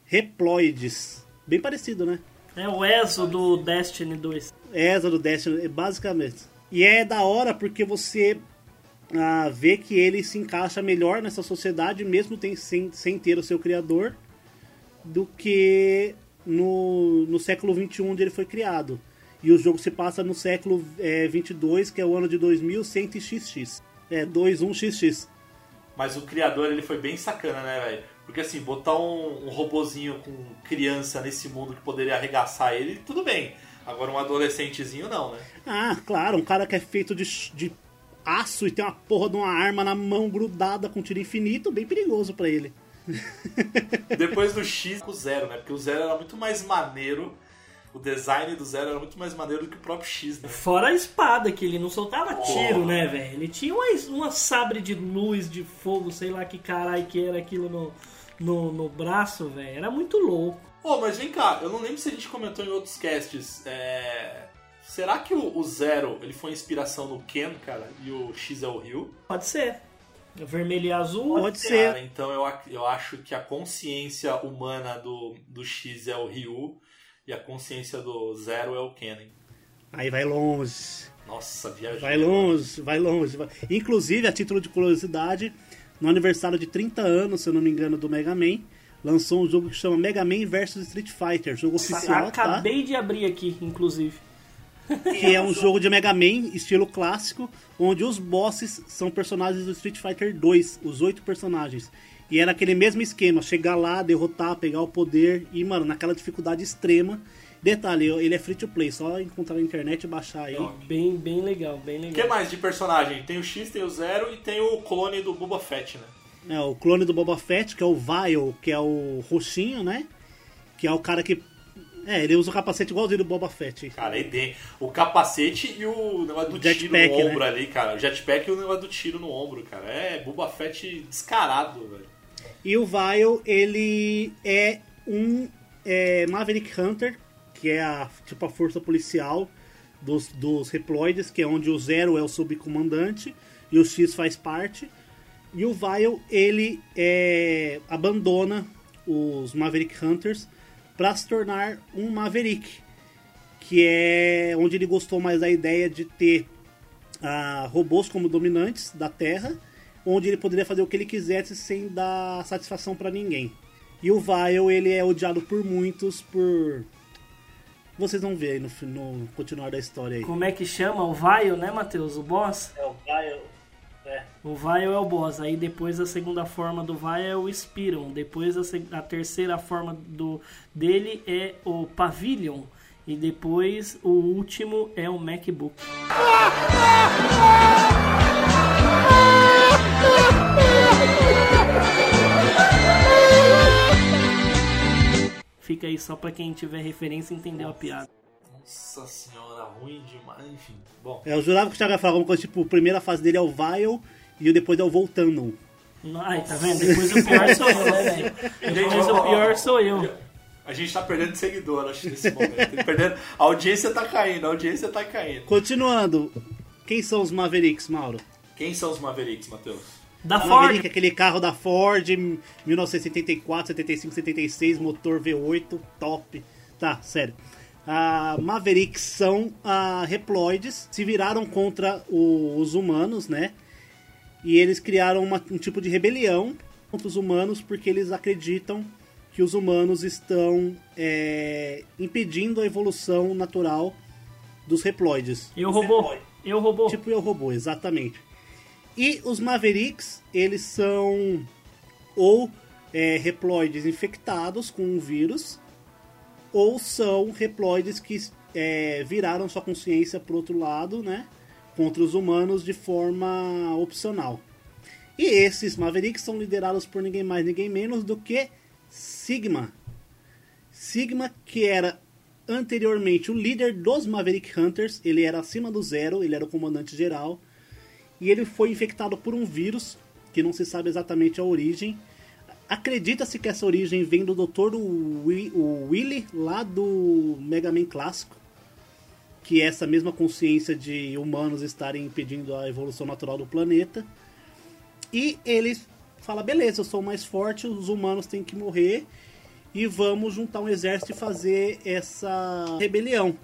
reploides. Bem parecido, né? É o Ezo do Destiny 2. Essa do Destiny, basicamente. E é da hora porque você ah, vê que ele se encaixa melhor nessa sociedade, mesmo tem- sem, sem ter o seu criador, do que no, no século XXI onde ele foi criado. E o jogo se passa no século eh, 22, que é o ano de 2100XX. É, 21XX. Mas o criador ele foi bem sacana, né, velho? Porque assim, botar um, um robozinho com criança nesse mundo que poderia arregaçar ele, tudo bem. Agora um adolescentezinho não, né? Ah, claro, um cara que é feito de, de aço e tem uma porra de uma arma na mão grudada com tiro infinito, bem perigoso pra ele. Depois do X, o Zero, né? Porque o Zero era muito mais maneiro. O design do Zero era muito mais maneiro do que o próprio X, né? Fora a espada, que ele não soltava tiro, Porra. né, velho? Ele tinha uma, uma sabre de luz, de fogo, sei lá que caralho que era aquilo no, no, no braço, velho. Era muito louco. Pô, mas vem cá, eu não lembro se a gente comentou em outros casts. é, Será que o, o Zero ele foi inspiração no Ken, cara, e o X é o Ryu? Pode ser. Vermelho e azul. Pode ser. Cara, então eu, eu acho que a consciência humana do, do X é o Ryu e a consciência do Zero é o Ken. hein? Aí vai longe. Nossa, viajei. Vai longe, vai longe. vai- Inclusive, a título de curiosidade, no aniversário de 30 anos, se eu não me engano, do Mega Man, lançou um jogo que chama Mega Man vs Street Fighter, jogo oficial, tá? Acabei de abrir aqui, inclusive. Que é um jogo de Mega Man, estilo clássico, onde os bosses são personagens do Street Fighter 2, os oito personagens. E era aquele mesmo esquema, chegar lá, derrotar, pegar o poder, e, mano, naquela dificuldade extrema. Detalhe, ele é free to play, só encontrar na internet e baixar aí. Bem, bem legal, bem O que legal. mais de personagem? Tem o X, tem o Zero e tem o clone do Boba Fett, né? É, o clone do Boba Fett, que é o Vile, que é o roxinho, né? Que é o cara que. É, ele usa o capacete igualzinho do Boba Fett. Cara, aí tem o capacete e o negócio do O tiro jetpack, no né? ombro ali, cara. O jetpack e o negócio do tiro no ombro, cara. É Boba Fett descarado, velho. E o Vile, ele é um é, Maverick Hunter, que é a, tipo a força policial dos, dos Reploides, que é onde o Zero é o subcomandante e o X faz parte. E o Vile, ele é, abandona os Maverick Hunters para se tornar um Maverick, que é onde ele gostou mais da ideia de ter ah, robôs como dominantes da Terra, onde ele poderia fazer o que ele quisesse sem dar satisfação para ninguém. E o Vile, ele é odiado por muitos por Vocês vão ver aí no, no continuar da história aí. Como é que chama? O Vile, né, Matheus? O boss? É o. O Vile é o boss. Aí depois a segunda forma do Vile é o Spiron. Depois a, a terceira forma do, dele é o Pavilion. E depois o último é o MacBook. Fica aí só pra quem tiver referência e entendeu a piada. Nossa senhora, ruim demais. Enfim, bom. É, eu jurava que o Thiago ia falar alguma coisa tipo, a primeira fase dele é o Vile e o depois é o Voltando. Ai, tá vendo? Depois o pior sou eu, né, velho? Depois o pior sou eu. A gente tá perdendo seguidor, acho, nesse momento. Tá perdendo... A audiência tá caindo, a audiência tá caindo. Continuando, quem são os Mavericks, Mauro? Quem são os Mavericks, Matheus? Da Maverick, Ford. aquele carro da Ford, 1974, 75, 76, motor V8, top. Tá, sério. A Mavericks são ah, reploides, se viraram contra o- os humanos, né? E eles criaram uma- um tipo de rebelião contra os humanos porque eles acreditam que os humanos estão é, impedindo a evolução natural dos reploides. Eu robô. Eu robô. Tipo eu robô, exatamente. E os Mavericks, eles são ou é, reploides infectados com um vírus, ou são reploides que é, viraram sua consciência pro outro lado, né? Contra os humanos de forma opcional. E esses Mavericks são liderados por ninguém mais, ninguém menos do que Sigma. Sigma, que era anteriormente o líder dos Maverick Hunters, ele era acima do zero, ele era o comandante geral, e ele foi infectado por um vírus, que não se sabe exatamente a origem. Acredita-se que essa origem vem do Dr. Willy, lá do Mega Man clássico, que é essa mesma consciência de humanos estarem impedindo a evolução natural do planeta. E ele fala: beleza, eu sou mais forte, os humanos têm que morrer e vamos juntar um exército e fazer essa rebelião.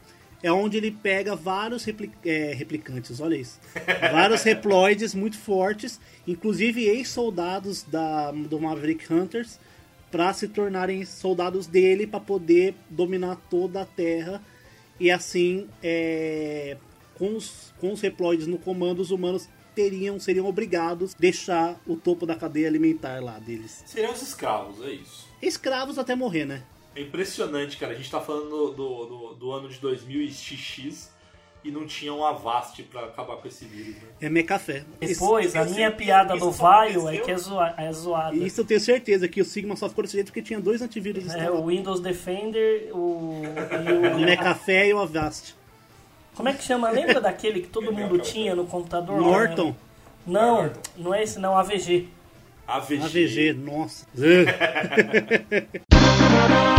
É onde ele pega vários repli- é, replicantes, olha isso. vários reploides muito fortes, inclusive ex-soldados da, do Maverick Hunters, para se tornarem soldados dele para poder dominar toda a Terra. E assim, é, com, os, com os reploides no comando, os humanos teriam, seriam obrigados a deixar o topo da cadeia alimentar lá deles. Seriam os escravos, é isso. Escravos até morrer, né? É impressionante, cara. A gente tá falando do, do, do ano de 2000 e XX e não tinha um Avast pra acabar com esse vírus, né? É Mecafé. Depois, a Isso- minha isso- piada do? Vile é que é, zoa- é zoada. Isso eu tenho certeza que o Sigma só ficou desse jeito porque tinha dois antivírus É o Windows Defender o, O e o. Mecafé e o Avast. Como é que chama? Lembra daquele que todo mundo tinha no computador? Norton, Não, não é esse não, AVG. AVG. AVG, nossa.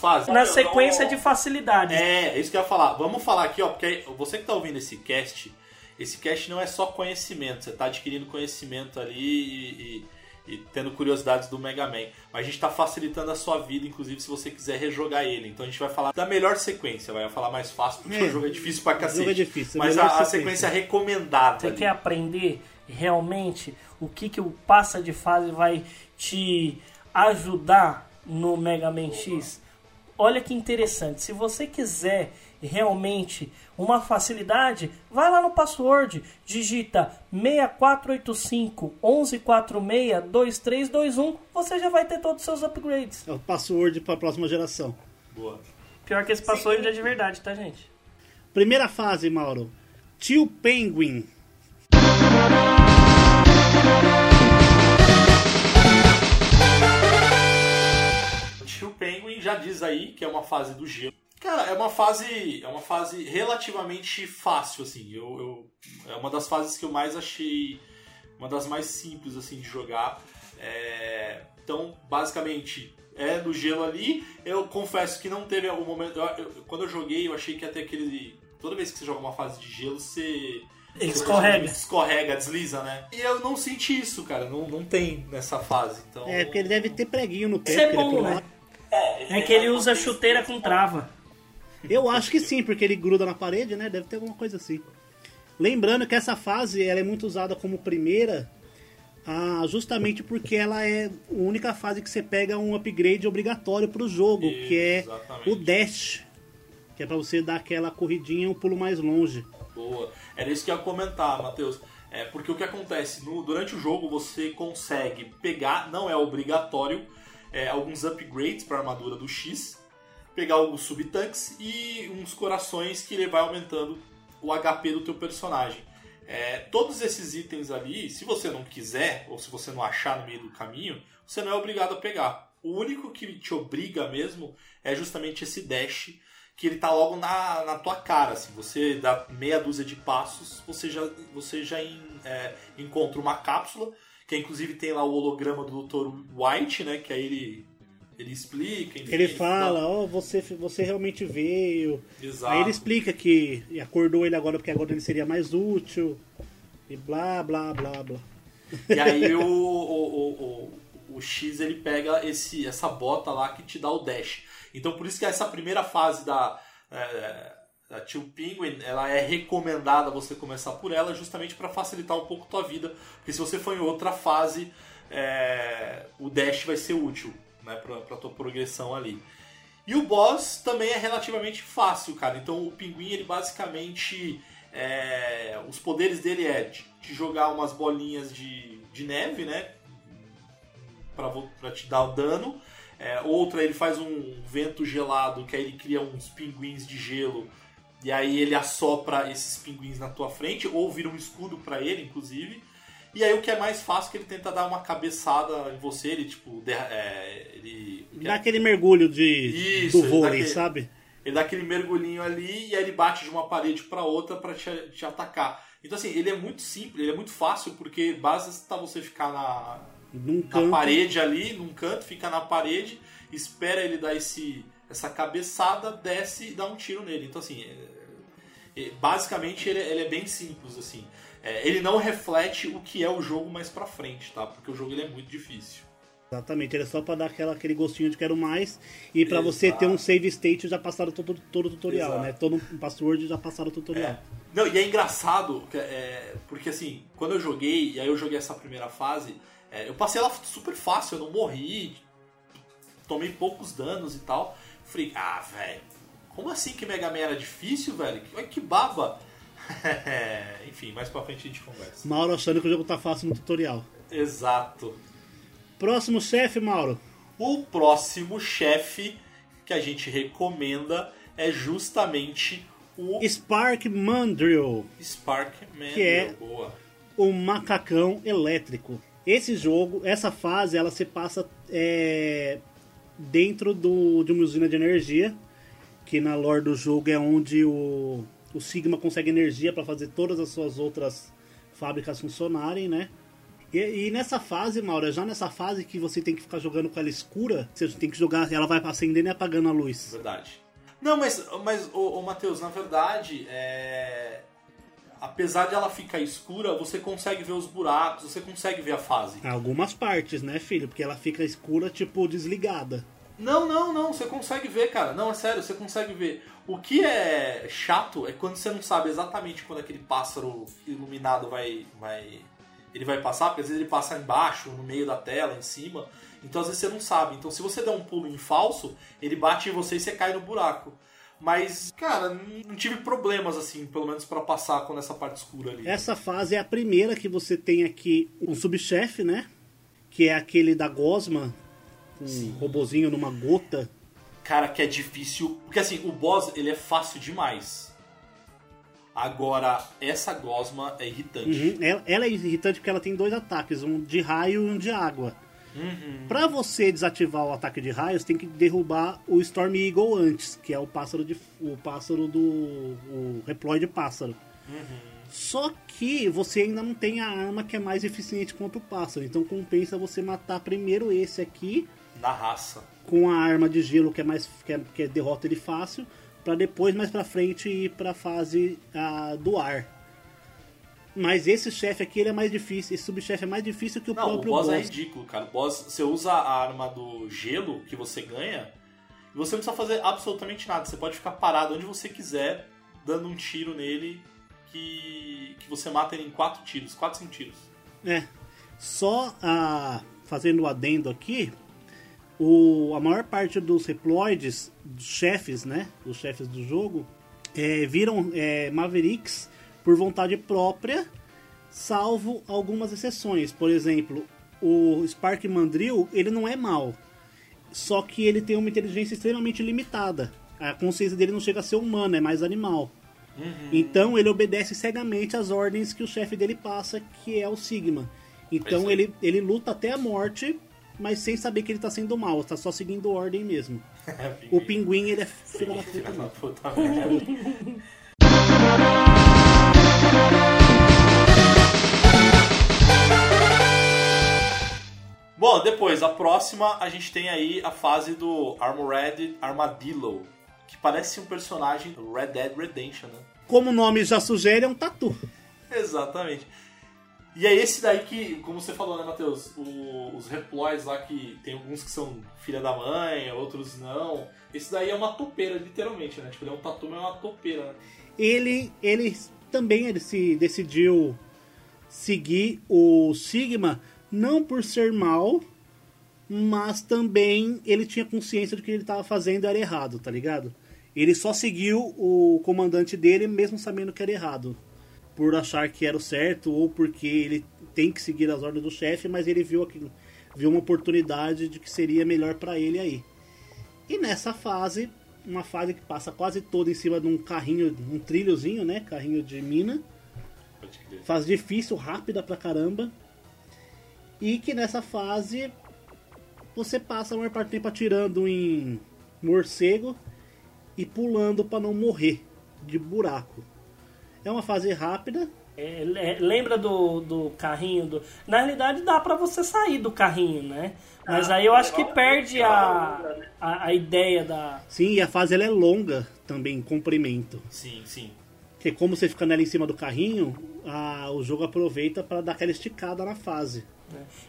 fases. Na sequência de facilidades. É, é isso que eu ia falar. Vamos falar aqui, ó, porque você que tá ouvindo esse cast, esse cast não é só conhecimento, você tá adquirindo conhecimento ali e, e- e tendo curiosidades do Mega Man. Mas a gente tá facilitando a sua vida, inclusive, se você quiser rejogar ele. Então a gente vai falar da melhor sequência, vai falar mais fácil, porque É. o jogo é difícil pra cacete. jogo é difícil, mas a, a sequência. sequência recomendada. Você ali. quer aprender realmente o que, que o passa de fase vai te ajudar no Mega Man X? Olha que interessante. Se você quiser realmente uma facilidade, vai lá no password, digita 6485 1146 2321, você já vai ter todos os seus upgrades. É o password para a próxima geração. Boa. Pior que esse password é de verdade, tá, gente? Primeira fase, Mauro. Tio Penguin. Já diz aí que é uma fase do gelo. Cara, é uma fase, é uma fase relativamente fácil, assim. Eu, eu- é uma das fases que eu mais achei, uma das mais simples assim de jogar. É, então, basicamente, é do gelo ali. Eu confesso que não teve algum momento. eu- eu- quando eu joguei, eu achei que ter aquele. Toda vez que você joga uma fase de gelo, você. você Escorrega. Escorrega, desliza, né? E eu não senti isso, cara. Não, não tem nessa fase. Então, É, porque ele deve ter preguinho no pé. Isso é bom, né? Lá. É que ele usa chuteira com trava. Eu acho que sim, porque ele gruda na parede, né? Deve ter alguma coisa assim. Lembrando que essa fase ela é muito usada como primeira Ah, justamente porque ela é a única fase que você pega um upgrade obrigatório pro jogo, que é Exatamente. o dash. Que é pra você dar aquela corridinha um pulo mais longe. Boa. Era isso que eu ia comentar, Matheus. É, porque o que acontece? No- durante o jogo você consegue pegar, não é obrigatório, é, alguns upgrades para armadura do X, pegar alguns subtanques e uns corações que ele vai aumentando o HP do teu personagem. É, todos esses itens ali, se você não quiser, ou se você não achar no meio do caminho, você não é obrigado a pegar. O único que te obriga mesmo é justamente esse dash, que ele tá logo na, na tua cara. Assim, você dá meia dúzia de passos, você já, você já en- é, encontra uma cápsula, que inclusive tem lá o holograma do Dr. White, né? Que aí ele, ele explica. enfim, Ele fala, ó, você, você realmente veio. Exato. Aí ele explica que acordou ele agora porque agora ele seria mais útil. E blá, blá, blá, blá. E aí o, o, o, o, o X ele pega esse, essa bota lá que te dá o dash. Então por isso que essa primeira fase da, é, da Tio Penguin ela é recomendada você começar por ela justamente para facilitar um pouco a tua vida. Porque se você for em outra fase, é, o dash vai ser útil né, pra tua progressão ali. E o boss também é relativamente fácil, cara. Então o pinguim, ele basicamente. é, os poderes dele é de, de jogar umas bolinhas de, de neve, né? Pra te dar o dano. É, outra, ele faz um vento gelado, que aí ele cria uns pinguins de gelo. E aí ele assopra esses pinguins na tua frente, ou vira um escudo pra ele, inclusive. E aí o que é mais fácil, que ele tenta dar uma cabeçada em você, ele tipo. de- é, ele, Dá aquele mergulho de, Isso, do vôlei, aquele- sabe? ele dá aquele mergulhinho ali e aí ele bate de uma parede para outra para te, te atacar. Então assim, ele é muito simples, ele é muito fácil porque basta você ficar na, Num na canto. parede ali, num canto, fica na parede, espera ele dar esse essa cabeçada, desce e dá um tiro nele. Então assim, é- é- basicamente ele, ele é bem simples assim. É, ele não reflete o que é o jogo mais pra frente, tá? Porque o jogo ele é muito difícil. Exatamente, ele é só pra dar aquela, aquele gostinho de quero mais. E pra você ter um save state já passaram todo, todo o tutorial, Exato. né? Todo um password já passaram o tutorial. É. Não, e é engraçado, é, porque assim, quando eu joguei, e aí eu joguei essa primeira fase, é, eu passei ela super fácil, eu não morri, tomei poucos danos e tal. Falei, ah, velho, como assim que Mega Man era difícil, velho? Olha que baba! Enfim, mais pra frente a gente conversa. Mauro achando que o jogo tá fácil no tutorial. Exato. Próximo chefe, Mauro. O próximo chefe que a gente recomenda é justamente o Spark Mandrill, Spark Man. Que é- Boa. o macacão elétrico. Esse jogo, essa fase, ela se passa é, dentro do, de uma usina de energia, que na lore do jogo é onde o, o Sigma consegue energia para fazer todas as suas outras fábricas funcionarem, né? E, e nessa fase, Maura, já nessa fase que você tem que ficar jogando com ela escura, você tem que jogar, ela vai acendendo e apagando a luz. Verdade. Não, mas, mas ô, ô Matheus, na verdade, é... apesar de ela ficar escura, você consegue ver os buracos, você consegue ver a fase. Algumas partes, né, filho? Porque ela fica escura, tipo, desligada. Não, não, não, você consegue ver, cara. Não, é sério, você consegue ver. O que é chato é quando você não sabe exatamente quando aquele pássaro iluminado vai, vai. Ele vai passar, porque às vezes ele passa embaixo, no meio da tela, em cima. Então às vezes você não sabe. Então se você der um pulo em falso, ele bate em você e você cai no buraco. Mas, cara, não tive problemas assim, pelo menos pra passar com essa parte escura ali. Essa fase é a primeira que você tem aqui um subchefe, né? Que é aquele da Gosma, um robozinho numa gota. Cara, que é difícil. Porque assim, o boss ele é fácil demais. Agora, essa gosma é irritante. Uhum. Ela, ela é irritante porque ela tem dois ataques, um de raio e um de água. Pra você desativar o ataque de raio, você tem que derrubar o Storm Eagle antes, que é o pássaro de o pássaro do o reploide pássaro. Só que você ainda não tem a arma que é mais eficiente contra o pássaro, então compensa você matar primeiro esse aqui Na raça. com a arma de gelo que é mais que, é, que é derrota ele fácil, pra depois mais pra frente ir pra fase ah, do ar. Mas esse chefe aqui ele é mais difícil, esse subchefe é mais difícil que o Não, o próprio boss, boss. é ridículo, cara. O boss, você usa a arma do gelo que você ganha e você não precisa fazer absolutamente nada. Você pode ficar parado onde você quiser, dando um tiro nele que, que você mata ele em quatro tiros, quatro, cinco tiros. É. Só a, fazendo o adendo aqui, o, a maior parte dos Reploids, dos chefes, né? Dos chefes do jogo, é, viram é, Mavericks por vontade própria, salvo algumas exceções. Por exemplo, o Spark Mandrill, ele não é mal, só que ele tem uma inteligência extremamente limitada. A consciência dele não chega a ser humana, é mais animal. Então ele obedece cegamente às ordens que o chefe dele passa, que é o Sigma. Então ele, ele luta até a morte, mas sem saber que ele tá sendo mal, tá só seguindo ordem mesmo. O pinguim, ele é filho da puta Bom, depois, a próxima, a gente tem aí a fase do Armored Armadillo, que parece um personagem do Red Dead Redemption, né? Como o nome já sugere, é um tatu. Exatamente. E é esse daí que, como você falou, né, Matheus? O- os reploys lá que tem alguns que são filha da mãe, outros não. Esse daí é uma topeira, literalmente, né? Tipo, ele é um tatu, mas é uma topeira, né? Ele, ele também ele se decidiu seguir o Sigma, não por ser mal, mas também ele tinha consciência de que ele estava fazendo era errado, tá ligado? Ele só seguiu o comandante dele, mesmo sabendo que era errado. Por achar que era o certo, ou porque ele tem que seguir as ordens do chefe, mas ele viu, aquilo, viu uma oportunidade de que seria melhor para ele aí. E nessa fase, uma fase que passa quase toda em cima de um carrinho, um trilhozinho, né? Carrinho de mina. Fase difícil, rápida pra caramba. E que nessa fase você passa a maior parte do tempo atirando em morcego e pulando pra não morrer de buraco. É uma fase rápida, É, lembra do, do carrinho? Do... Na realidade dá pra você sair do carrinho, né? Mas aí eu acho que perde a, a, a ideia da. sim, e a fase ela é longa também, em comprimento. Sim, sim. Porque como você fica nela em cima do carrinho, a- o jogo aproveita pra dar aquela esticada na fase.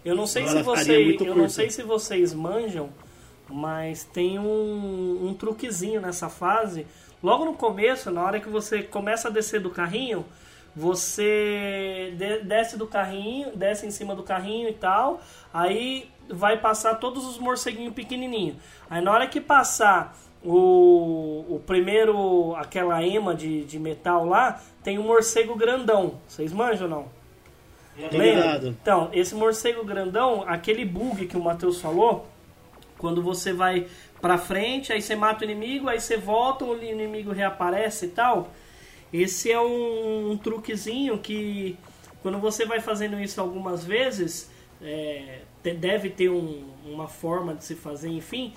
Eu não sei Ela se vocês, eu não sei se vocês manjam, mas tem um, um truquezinho nessa fase. Logo no começo, na hora que você começa a descer do carrinho, você de- desce do carrinho, desce em cima do carrinho e tal, aí vai passar todos os morceguinhos pequenininhos. Aí na hora que passar o, o primeiro, aquela ema de, de metal lá, tem um morcego grandão. Vocês manjam ou não? Tô Lembra? Então, esse morcego grandão, aquele bug que o Matheus falou, quando você vai pra frente, aí você mata o inimigo, aí você volta, o inimigo reaparece e tal. Esse é um, um truquezinho que, quando você vai fazendo isso algumas vezes, é, deve ter um- uma forma de se fazer, enfim.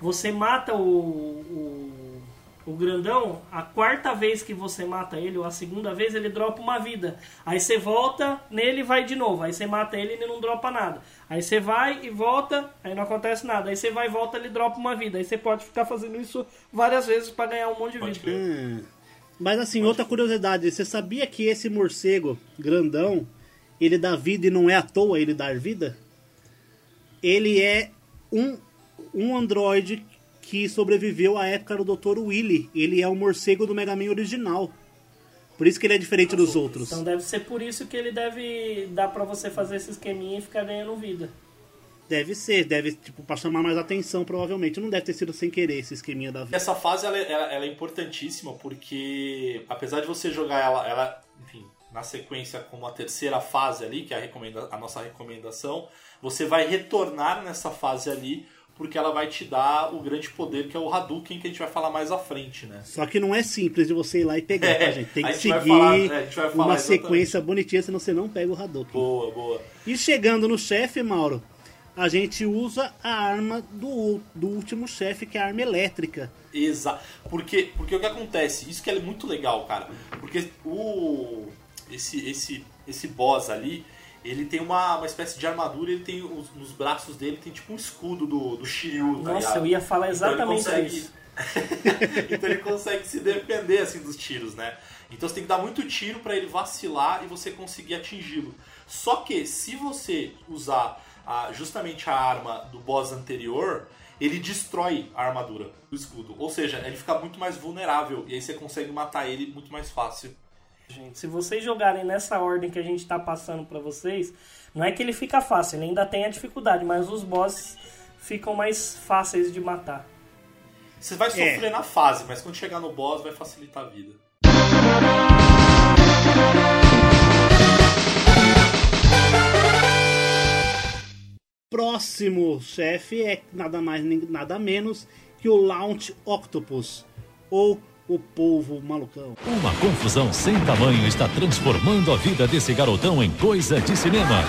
Você mata o, o, o grandão, a quarta vez que você mata ele, ou a segunda vez, ele dropa uma vida. Aí você volta nele e vai de novo. Aí você mata ele e ele não dropa nada. Aí você vai e volta, aí não acontece nada. Aí você vai e volta, ele dropa uma vida. Aí você pode ficar fazendo isso várias vezes pra ganhar um monte de Pode vida. Hum. Mas assim, outra curiosidade, você sabia que esse morcego grandão, ele dá vida e não é à toa ele dar vida? Ele é um, um androide que sobreviveu à época do Dr. Willy. Ele é o morcego do Mega Man original. Por isso que ele é diferente dos outros. Então deve ser por isso que ele deve dar pra você fazer esse esqueminha e ficar ganhando vida. Deve ser, deve, tipo, pra chamar mais atenção, provavelmente. Não deve ter sido sem querer esse esqueminha da vida. Essa fase ela, é- ela- ela é importantíssima porque, apesar de você jogar ela, ela, enfim, na sequência como a terceira fase ali, que é a, recomenda a nossa recomendação, você vai retornar nessa fase ali porque ela vai te dar o grande poder que é o Hadouken, que a gente vai falar mais à frente, né? Só que não é simples de você ir lá e pegar, É, tá, gente? Tem que seguir falar- é, falar uma exatamente. sequência bonitinha, senão você não pega o Hadouken. Boa, boa. E chegando no chefe, Mauro, a gente usa a arma do, do último chefe, que é a arma elétrica. Exato. Porque, porque o que acontece? Isso que é muito legal, cara. Porque o esse esse esse boss ali, ele tem uma, uma espécie de armadura, ele tem os, nos braços dele tem tipo um escudo do, do Shiryu, tá Nossa, ligado? eu ia falar Então exatamente consegue- isso. então ele consegue se defender assim dos tiros, né? Então você tem que dar muito tiro pra ele vacilar e você conseguir atingi-lo. Só que se você usar a- justamente a arma do boss anterior, ele destrói a armadura do escudo. Ou seja, ele fica muito mais vulnerável e aí você consegue matar ele muito mais fácil. Gente, se vocês jogarem nessa ordem que a gente tá passando pra vocês, não é que ele fica fácil, ele ainda tem a dificuldade, mas os bosses ficam mais fáceis de matar. Você vai sofrer na fase, mas quando chegar no boss vai facilitar a vida. Próximo chefe é nada mais nada menos que o Launch Octopus, ou o polvo malucão. Uma confusão sem tamanho está transformando a vida desse garotão em coisa de cinema.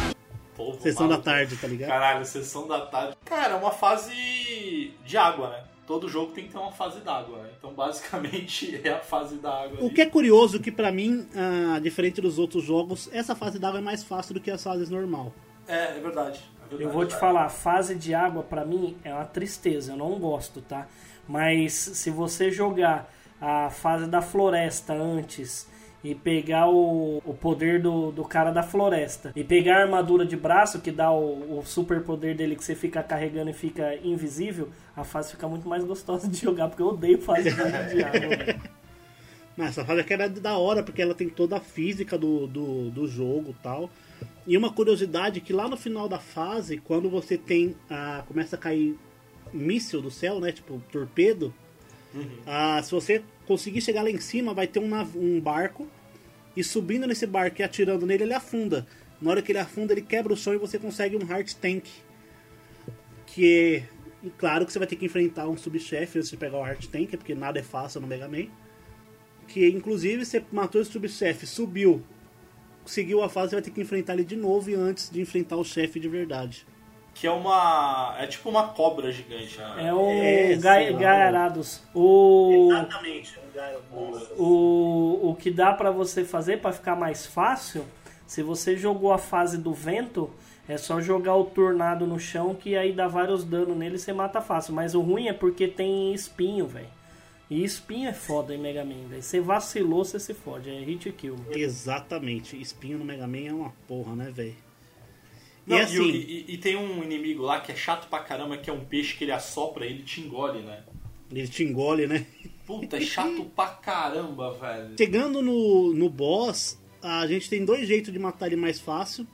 Povo Sessão da maluco. tarde, tá ligado? Caralho, sessão da tarde. Cara, é uma fase de água, né? Todo jogo tem que ter uma fase d'água, né? Então, basicamente, é a fase da água. O que é curioso que pra mim, ah, diferente dos outros jogos, essa fase d'água é mais fácil do que as fases normal. É, é verdade. é verdade, Eu vou te é falar, fase de água pra mim é uma tristeza, eu não gosto, tá? Mas se você jogar a fase da floresta antes e pegar o, o poder do, do cara da floresta e pegar a armadura de braço que dá o, o super poder dele que você fica carregando e fica invisível, a fase fica muito mais gostosa de jogar, porque eu odeio fase de água. Mas essa fase aqui era da hora, porque ela tem toda a física do, do, do jogo tal. E uma curiosidade que lá no final da fase, quando você tem. ah, começa a cair míssil do céu, né? Tipo, torpedo. Ah, se você conseguir chegar lá em cima, vai ter um, um barco. E subindo nesse barco e atirando nele, ele afunda. Na hora que ele afunda, ele quebra o chão e você consegue um Heart Tank. Que é. E claro que você vai ter que enfrentar um subchefe antes de pegar o Heart Tank, porque nada é fácil no Mega Man. Que inclusive você matou esse subchefe, subiu, seguiu a fase, você vai ter que enfrentar ele de novo e antes de enfrentar o chefe de verdade. Que é uma. É tipo uma cobra gigante. né? É o É, Gai- lá. Gaiarados. O, Exatamente. o, o que dá pra você fazer pra ficar mais fácil, se você jogou a fase do vento, é só jogar o tornado no chão que aí dá vários danos nele e você mata fácil. Mas o ruim é porque tem espinho, velho. E espinho é foda em Mega Man, velho. Você vacilou, você se fode. É hit kill. mano. Exatamente. Espinho no Mega Man é uma porra, né, velho? E Não, e, assim, o- e- e tem um inimigo lá que é chato pra caramba, que é um peixe que ele assopra e ele te engole, né? ele te engole, né? Puta, é chato pra caramba, velho. Chegando no, no boss, a gente tem dois jeitos de matar ele mais fácil.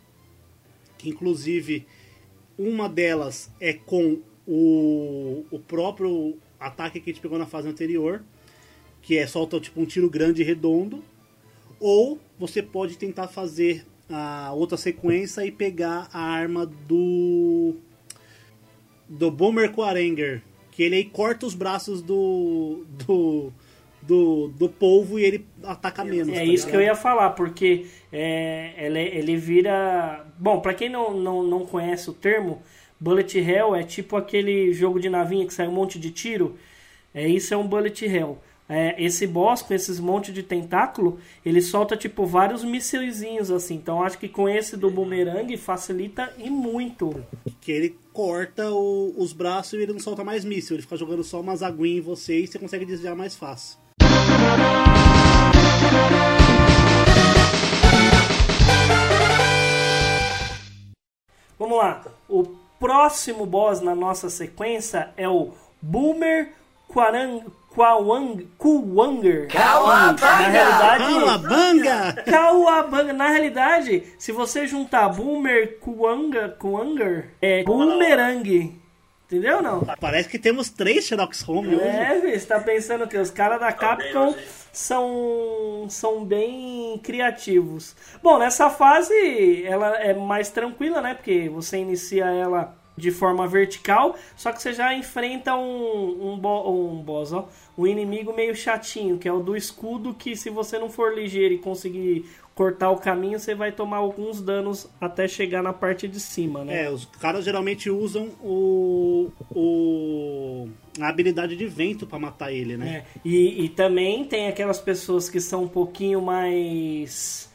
Que inclusive uma delas é com o, o próprio ataque que a gente pegou na fase anterior. Que é solta tipo um tiro grande e redondo. Ou você pode tentar fazer a outra sequência e pegar a arma do. Do Boomer Quarenger. Que ele aí corta os braços do. do. do, do polvo e ele ataca menos. É tá isso que eu ligado? ia falar, porque é, ele, ele vira. Bom, pra quem não, não, não conhece o termo, Bullet Hell é tipo aquele jogo de navinha que sai um monte de tiro. É, isso é um Bullet Hell. É, esse boss com esses monte de tentáculo, ele solta tipo vários mísselzinhos assim. Então acho que com esse do boomerang facilita e muito. Que ele corta o- os braços e ele não solta mais míssil. Ele fica jogando só umas aguinhas em você e você consegue desviar mais fácil. Vamos lá. O próximo boss na nossa sequência é o Boomer Quarang, Kwawang, Kuwanger. Na realidade, Calabanga! Kawabanga. Na realidade, se você juntar Boomer Kuwanga, Kuwanger, é Boomerang. Entendeu ou não? Parece que temos três Sherlock Holmes hoje. É, velho, você tá pensando que os caras da Capcom são, são bem criativos. Bom, nessa fase ela é mais tranquila, né? Porque você inicia ela de forma vertical, só que você já enfrenta um, um, bo- um boss, ó, um inimigo meio chatinho, que é o do escudo, que se você não for ligeiro e conseguir cortar o caminho, você vai tomar alguns danos até chegar na parte de cima, né? É, os caras geralmente usam o, o a habilidade de vento pra matar ele, né? É, E, e também tem aquelas pessoas que são um pouquinho mais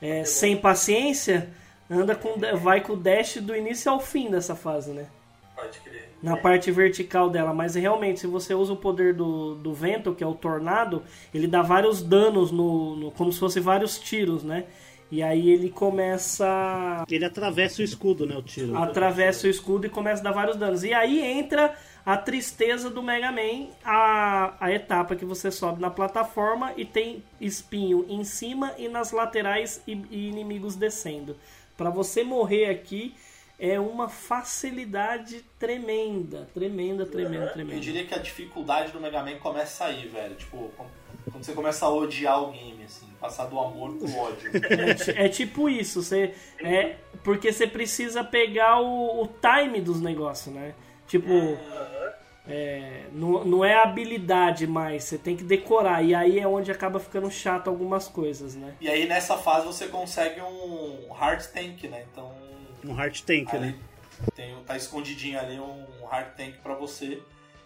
é, sem paciência, anda com vai com o dash do início ao fim dessa fase, né? Pode crer. Na parte vertical dela, mas realmente se você usa o poder do, do vento, que é o tornado, ele dá vários danos no, no- como se fosse vários tiros, né? E aí ele começa Ele atravessa o escudo, né? O tiro. atravessa o escudo e começa a dar vários danos. E aí entra a tristeza do Mega Man, a, a etapa que você sobe na plataforma e tem espinho em cima e nas laterais e, e inimigos descendo. Pra você morrer aqui é uma facilidade tremenda, tremenda, tremenda, Eu tremenda. diria que a dificuldade do Mega Man começa aí, velho. Tipo, quando você começa a odiar o game, assim, passar do amor pro ódio. É, é tipo isso, você é porque você precisa pegar o, o time dos negócios, né? Tipo, é, não, não é habilidade mais, você tem que decorar e aí é onde acaba ficando chato algumas coisas, né? E aí nessa fase você consegue um hard tank, né? Então Um heart tank, ali né? tem, tá escondidinho ali um hard tank pra você.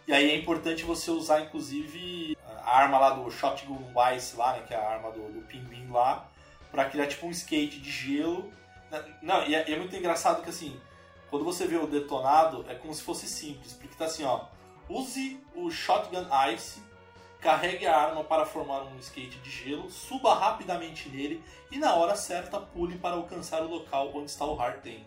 E aí é importante você usar inclusive a arma lá do Shotgun Vice lá, né? Que é a arma do, do Pinbin lá, pra criar tipo um skate de gelo. Não, e é, e é muito engraçado que assim, quando você vê o detonado, é como se fosse simples, porque tá assim, ó. Use o Shotgun Ice, carregue a arma para formar um skate de gelo, suba rapidamente nele e na hora certa pule para alcançar o local onde está o Hard Tank.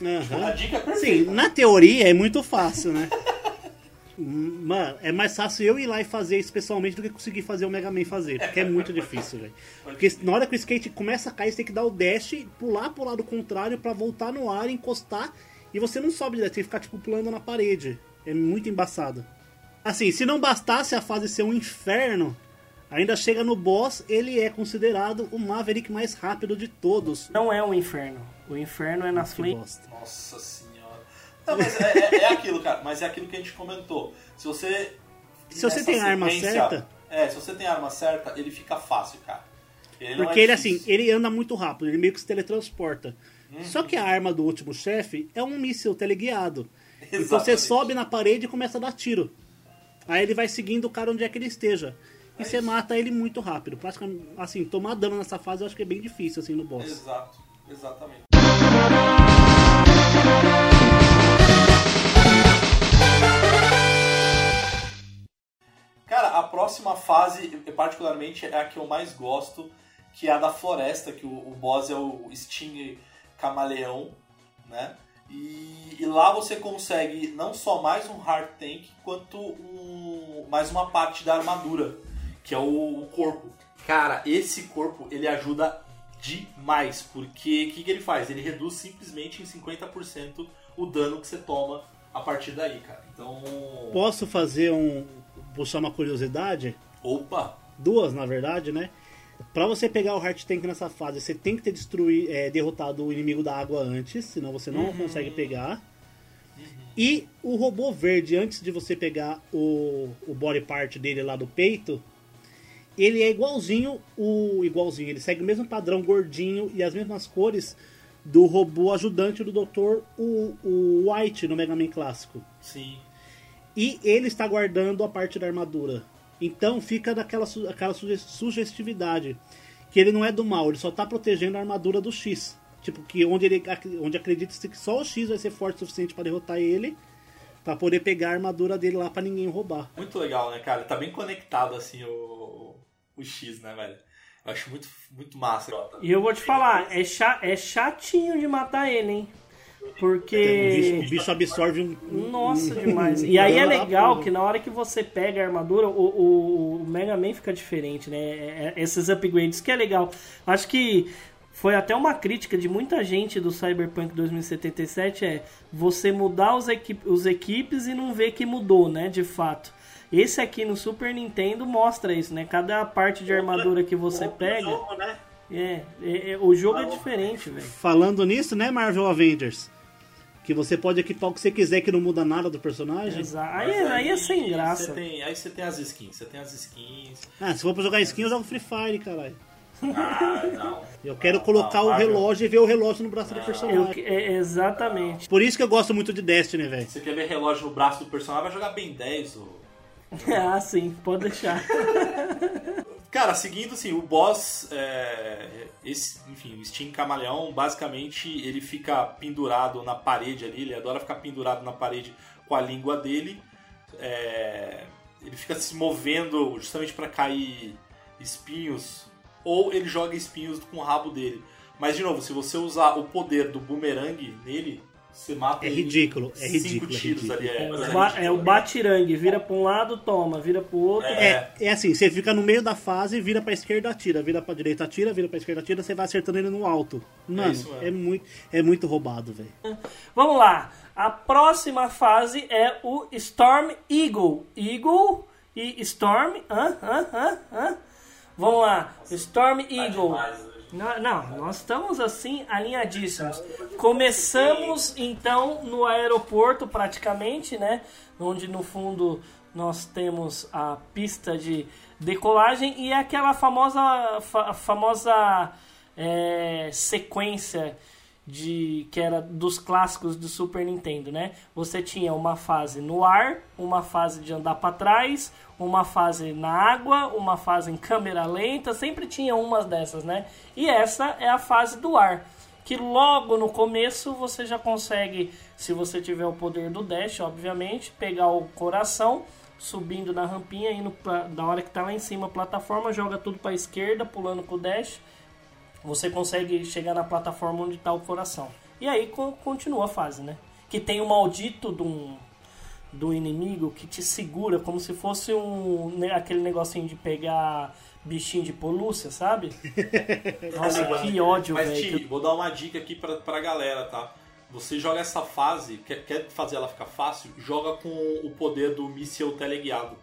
Aham. A dica é Sim, na teoria é muito fácil, né? Mano, é mais fácil eu ir lá e fazer isso pessoalmente do que conseguir fazer o Mega Man fazer, porque é muito difícil, velho. Porque na hora que o skate começa a cair, você tem que dar o dash, pular pro lado contrário pra voltar no ar, encostar, e você não sobe direto, tem que ficar tipo pulando na parede. É muito embaçado. Assim, se não bastasse a fase ser um inferno, ainda chega no boss, ele é considerado o Maverick mais rápido de todos. Não é um inferno. O inferno é nas flames. bosta. Nossa senhora. Não, mas é, é- é aquilo, cara. Mas é aquilo que a gente comentou. Se você. Se você tem a arma certa- É, se você tem a arma certa, ele fica fácil, cara. Ele Porque é ele, assim, ele anda muito rápido, ele meio que se teletransporta. Uhum. Só que a arma do último chefe é um míssil teleguiado. Então você Exatamente. sobe na parede e começa a dar tiro. Aí ele vai seguindo o cara onde é que ele esteja. E É você mata ele muito rápido. Praticamente, assim, tomar dano nessa fase eu acho que é bem difícil, assim, no boss. Exato, exatamente. Cara, a próxima fase, particularmente, é a que eu mais gosto, que é a da floresta, que o, o boss é o Sting Camaleão, né? E, e lá você consegue não só mais um hard tank, quanto um, mais uma parte da armadura, que é o, o corpo. Cara, esse corpo ele ajuda demais, porque o que, que ele faz? Ele reduz simplesmente em 50% o dano que você toma a partir daí, cara. Então. Posso fazer um. puxar uma curiosidade? Opa! Duas, na verdade, né? Pra você pegar o Heart Tank nessa fase, você tem que ter destruído, é, derrotado o inimigo da água antes, senão você não consegue pegar. E o robô verde, antes de você pegar o, o body part dele lá do peito, ele é igualzinho o igualzinho, ele segue o mesmo padrão gordinho e as mesmas cores do robô ajudante do Dr. O, o White no Mega Man clássico. Sim. E ele está guardando a parte da armadura. Então fica daquela su- aquela suge- sugestividade. Que ele não é do mal, ele só está protegendo a armadura do X. Tipo, que onde, ele, ac- onde acredita-se que só o X vai ser forte o suficiente para derrotar ele. Pra poder pegar a armadura dele lá pra ninguém roubar. Muito legal, né, cara? Tá bem conectado assim o, o X, né, velho? Eu acho muito, muito massa. E eu vou te falar, é, cha- é chatinho de matar ele, hein? O bicho, Porque. o bicho absorve um. Nossa, demais. E aí é legal que na hora que você pega a armadura, o, o- Mega Man fica diferente, né? É- é- Esses upgrades que é legal. Acho que foi até uma crítica de muita gente do Cyberpunk 2077 é você mudar os, equi os equipes e não ver que mudou, né? De fato. Esse aqui no Super Nintendo mostra isso, né? Cada parte de armadura que você pega. né? É, é- é- o jogo é diferente, velho. Falando nisso, né, Marvel Avengers? Que você pode equipar o que você quiser que não muda nada do personagem. Exa- Aí, Mas aí é sem você graça. tem- aí você tem as skins, você tem as skins. Ah, se for pra jogar skin, eu jogo Free Fire, caralho. Ah, não. Eu quero Não, colocar não, o relógio e ver o relógio no braço do Eu, personagem. é, exatamente. Por isso que eu gosto muito de Destiny, velho. Você quer ver relógio no braço do personagem, vai jogar bem 10. Ou... Ah, sim, pode deixar. Cara, seguindo assim, o boss, é, esse, enfim, o Steam Camaleão, basicamente ele fica pendurado na parede ali, ele adora ficar pendurado na parede com a língua dele. É, ele fica se movendo justamente para cair espinhos, ou ele joga espinhos com o rabo dele. Mas, de novo, se você usar o poder do boomerang nele, você mata É ridículo, é cinco ridículo, é tiros ridículo. ali. É, É, coisa o ba- ridícula. é o batirangue, vira pra um lado, toma, vira pro outro. É. É, é assim, você fica no meio da fase, vira pra esquerda, atira, vira pra direita, atira, vira pra esquerda, atira, você vai acertando ele no alto. Mano, isso mesmo. é, muito, é muito roubado, velho. Vamos lá. A próxima fase é o Storm Eagle. Eagle e Storm. Hã? Hã? Hã? Hã? Vamos lá. Storm Eagle. demais hoje. Não, não, nós estamos assim alinhadíssimos. Começamos então no aeroporto praticamente, né? Onde no fundo nós temos a pista de decolagem e aquela famosa fa- famosa é, sequência de que era dos clássicos do Super Nintendo, né? Você tinha uma fase no ar, uma fase de andar para trás, uma fase na água, uma fase em câmera lenta, sempre tinha umas dessas, né? E essa é a fase do ar, que logo no começo você já consegue, se você tiver o poder do dash, obviamente, pegar o coração subindo na rampinha, indo pra, da hora que tá lá em cima a plataforma, joga tudo para esquerda, pulando com o dash você consegue chegar na plataforma onde está o coração. E aí co- continua a fase, né? Que tem o maldito do, do inimigo que te segura como se fosse um né, aquele negocinho de pegar bichinho de pelúcia, sabe? Nossa, que ódio, Mas, velho. Ti, vou dar uma dica aqui pra, pra galera, tá? Você joga essa fase, quer, quer fazer ela ficar fácil, joga com o poder do míssil teleguiado.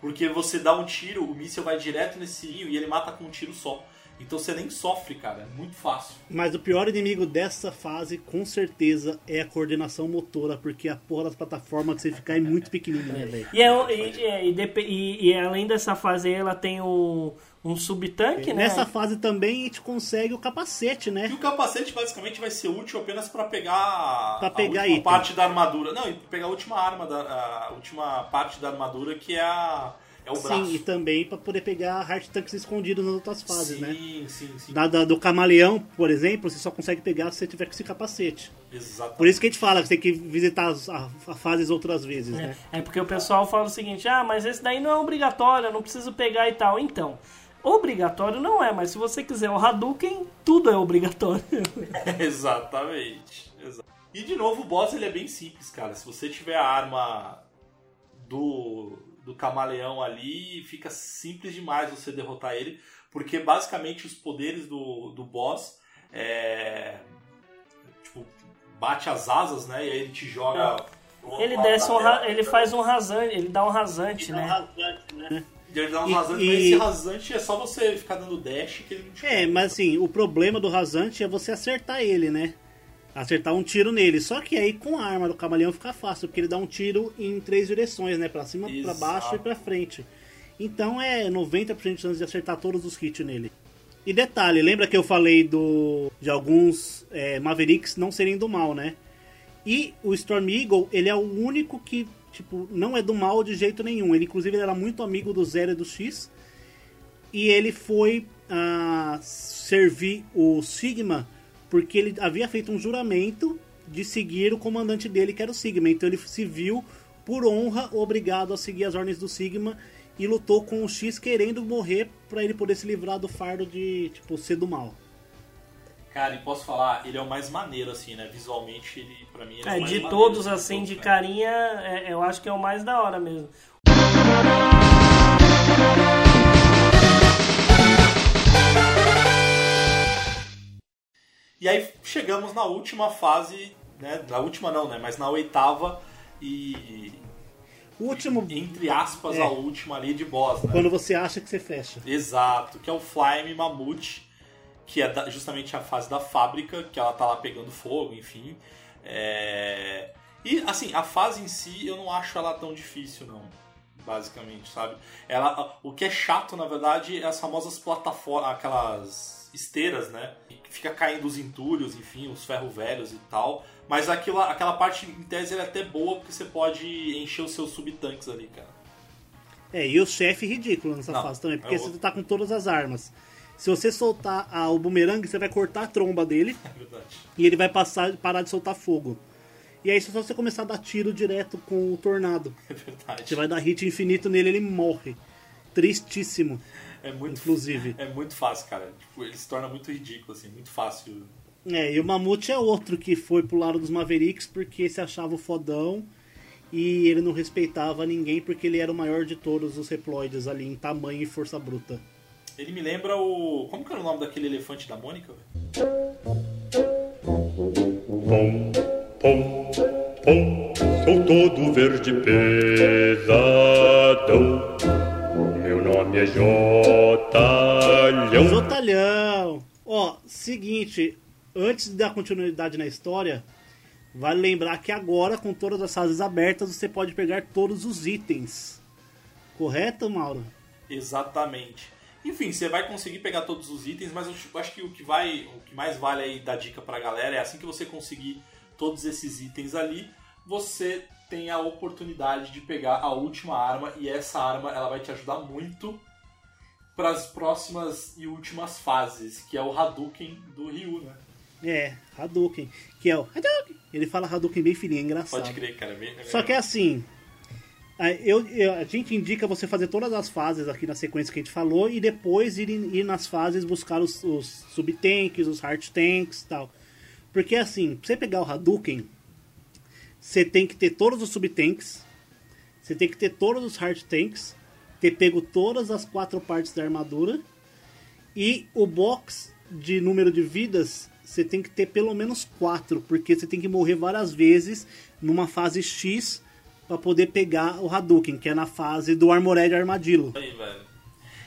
Porque você dá um tiro, o míssil vai direto nesse rio e ele mata com um tiro só. Então você nem sofre, cara. É muito fácil. Mas o pior inimigo dessa fase, com certeza, é a coordenação motora, porque a porra das plataformas que você ficar é muito pequenininha, velho. E, é, um- e, é, e, e- e além dessa fase aí, ela tem um, um subtanque, né? Nessa fase também a gente consegue o capacete, E né? o capacete basicamente vai ser útil apenas pra pegar, Pra pegar a última item. parte da armadura. Não, e pegar a última arma, da, a última parte da armadura que é, a, é o braço. Sim, e também pra poder pegar hard tanks escondidos nas outras fases, sim, né? sim, sim. Da, da- do camaleão, por exemplo, você só consegue pegar se você tiver com esse capacete. Exatamente. Por isso que a gente fala que você tem que visitar as a, a fases outras vezes, né? É porque o pessoal fala o seguinte: ah, mas esse daí não é obrigatório, eu não preciso pegar e tal. Então, obrigatório não é, mas se você quiser o Hadouken, tudo é obrigatório. Exatamente. Exa- E de novo, o boss ele é bem simples, cara. Se você tiver a arma do, do camaleão ali, fica simples demais você derrotar ele. Porque basicamente os poderes do, do boss é. Tipo, bate as asas, né? E aí ele te joga. outro Ele desce um, ra- tela. ele faz um rasante, ele dá um rasante, né? Ele dá uns E- rasantes, e- mas esse rasante é só você ficar dando dash que ele não te É, mas assim, o problema do rasante é você acertar ele, né? Acertar um tiro nele. Só que aí com a arma do camaleão fica fácil, porque ele dá um tiro em três direções, né? Pra cima, pra Exato. baixo e pra frente. Então é 90% de chance de acertar todos os hits nele. E detalhe, lembra que eu falei do de alguns é, Mavericks não serem do mal, né? E o Storm Eagle, ele é o único que, tipo, não é do mal de jeito nenhum. Ele, inclusive, ele era muito amigo do Zero e do X. E ele foi ah, servir o Sigma porque ele havia feito um juramento de seguir o comandante dele, que era o Sigma. Então ele se viu, por honra, obrigado a seguir as ordens do Sigma e lutou com o X querendo morrer para ele poder se livrar do fardo de, tipo, ser do mal. Cara, e posso falar, ele é o mais maneiro, assim, né? Visualmente, ele, pra mim, ele é, É, o mais de maneiro todos, assim, todos, de né? carinha, é- eu acho que é o mais da hora mesmo. E aí chegamos na última fase, né? Na última não, né? Mas na oitava e. O último, Entre aspas, É. a última ali de boss, né? quando você acha que você fecha. Exato, que é o Flyme Mamute, que é justamente a fase da fábrica, que ela tá lá pegando fogo, enfim. É, E assim, a fase em si eu não acho ela tão difícil, não. Basicamente, sabe? Ela, o que é chato, na verdade, é as famosas plataformas, aquelas esteiras, né? Fica caindo os entulhos, enfim, os ferro velhos e tal. Mas aquilo, aquela parte, em tese, é até boa, porque você pode encher os seus subtanques ali, cara. É, e o chefe ridículo nessa Não, fase também, porque é você tá com todas as armas. Se você soltar a- o bumerangue, você vai cortar a tromba dele É verdade. e ele vai passar parar de soltar fogo. E aí, se só você começar a dar tiro direto com o tornado, É verdade. você vai dar hit infinito nele ele morre. Tristíssimo. É muito, inclusive. é muito fácil, cara. Tipo, ele se torna muito ridículo, assim, muito fácil. É, e o Mamute é outro que foi pro lado dos Mavericks porque se achava o fodão e ele não respeitava ninguém porque ele era o maior de todos os reploides ali em tamanho e força bruta. Ele me lembra o. Como que era o nome daquele elefante da Mônica? velho? Pom, pom, pom, sou todo verde pesadão. É Jotalhão. Zotalhão! Ó, seguinte, antes da continuidade na história, vale lembrar que agora, com todas as fases abertas, você pode pegar todos os itens. Correto, Mauro? Exatamente. Enfim, você vai conseguir pegar todos os itens, mas eu acho que o que vai, o que mais vale aí dar dica pra galera é assim que você conseguir todos esses itens ali, você tem a oportunidade de pegar a última arma e essa arma ela vai te ajudar muito para as próximas e últimas fases, que é o Hadouken do Ryu, né? É, Hadouken. Que é o Hadouken. Ele fala Hadouken bem fininho, é engraçado. Pode crer, cara. é bem- é Só que é assim. a- Eu, eu- a gente indica você fazer todas as fases aqui na sequência que a gente falou e depois ir, ir nas fases buscar os, os subtanks, os hard tanks e tal. Porque assim, pra você pegar o Hadouken, você tem que ter todos os subtanks, você tem que ter todos os hard tanks, ter pego todas as quatro partes da armadura e o box de número de vidas você tem que ter pelo menos quatro, porque você tem que morrer várias vezes numa fase X pra poder pegar o Hadouken, que é na fase do Armored Armadillo. aí, velho.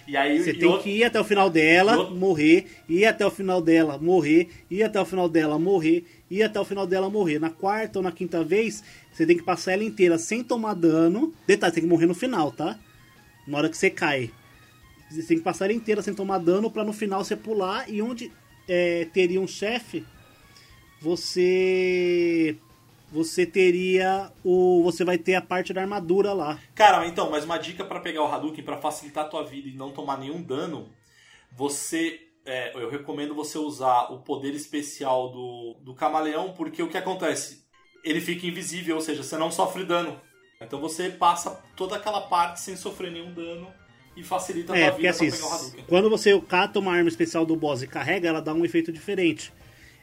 E aí Você e tem outro- que ir até o final dela, outro- morrer, ir até o final dela, morrer, ir até o final dela, morrer, ir até o final dela, morrer. Na quarta ou na quinta vez, você tem que passar ela inteira sem tomar dano. Detalhe, você tem que morrer no final, tá? Na hora que você cai. Você tem que passar ela inteira sem tomar dano pra no final você pular e onde é, teria um chefe, você você teria o você vai ter a parte da armadura lá. Cara, então, mas uma dica pra pegar o Hadouken pra facilitar a tua vida e não tomar nenhum dano, você é, eu recomendo você usar o poder especial do, do camaleão, porque o que acontece? Ele fica invisível, ou seja, você não sofre dano. Então você passa toda aquela parte sem sofrer nenhum dano e facilita a tua É, porque vida assim, quando você cata uma arma especial do boss e carrega, ela dá um efeito diferente.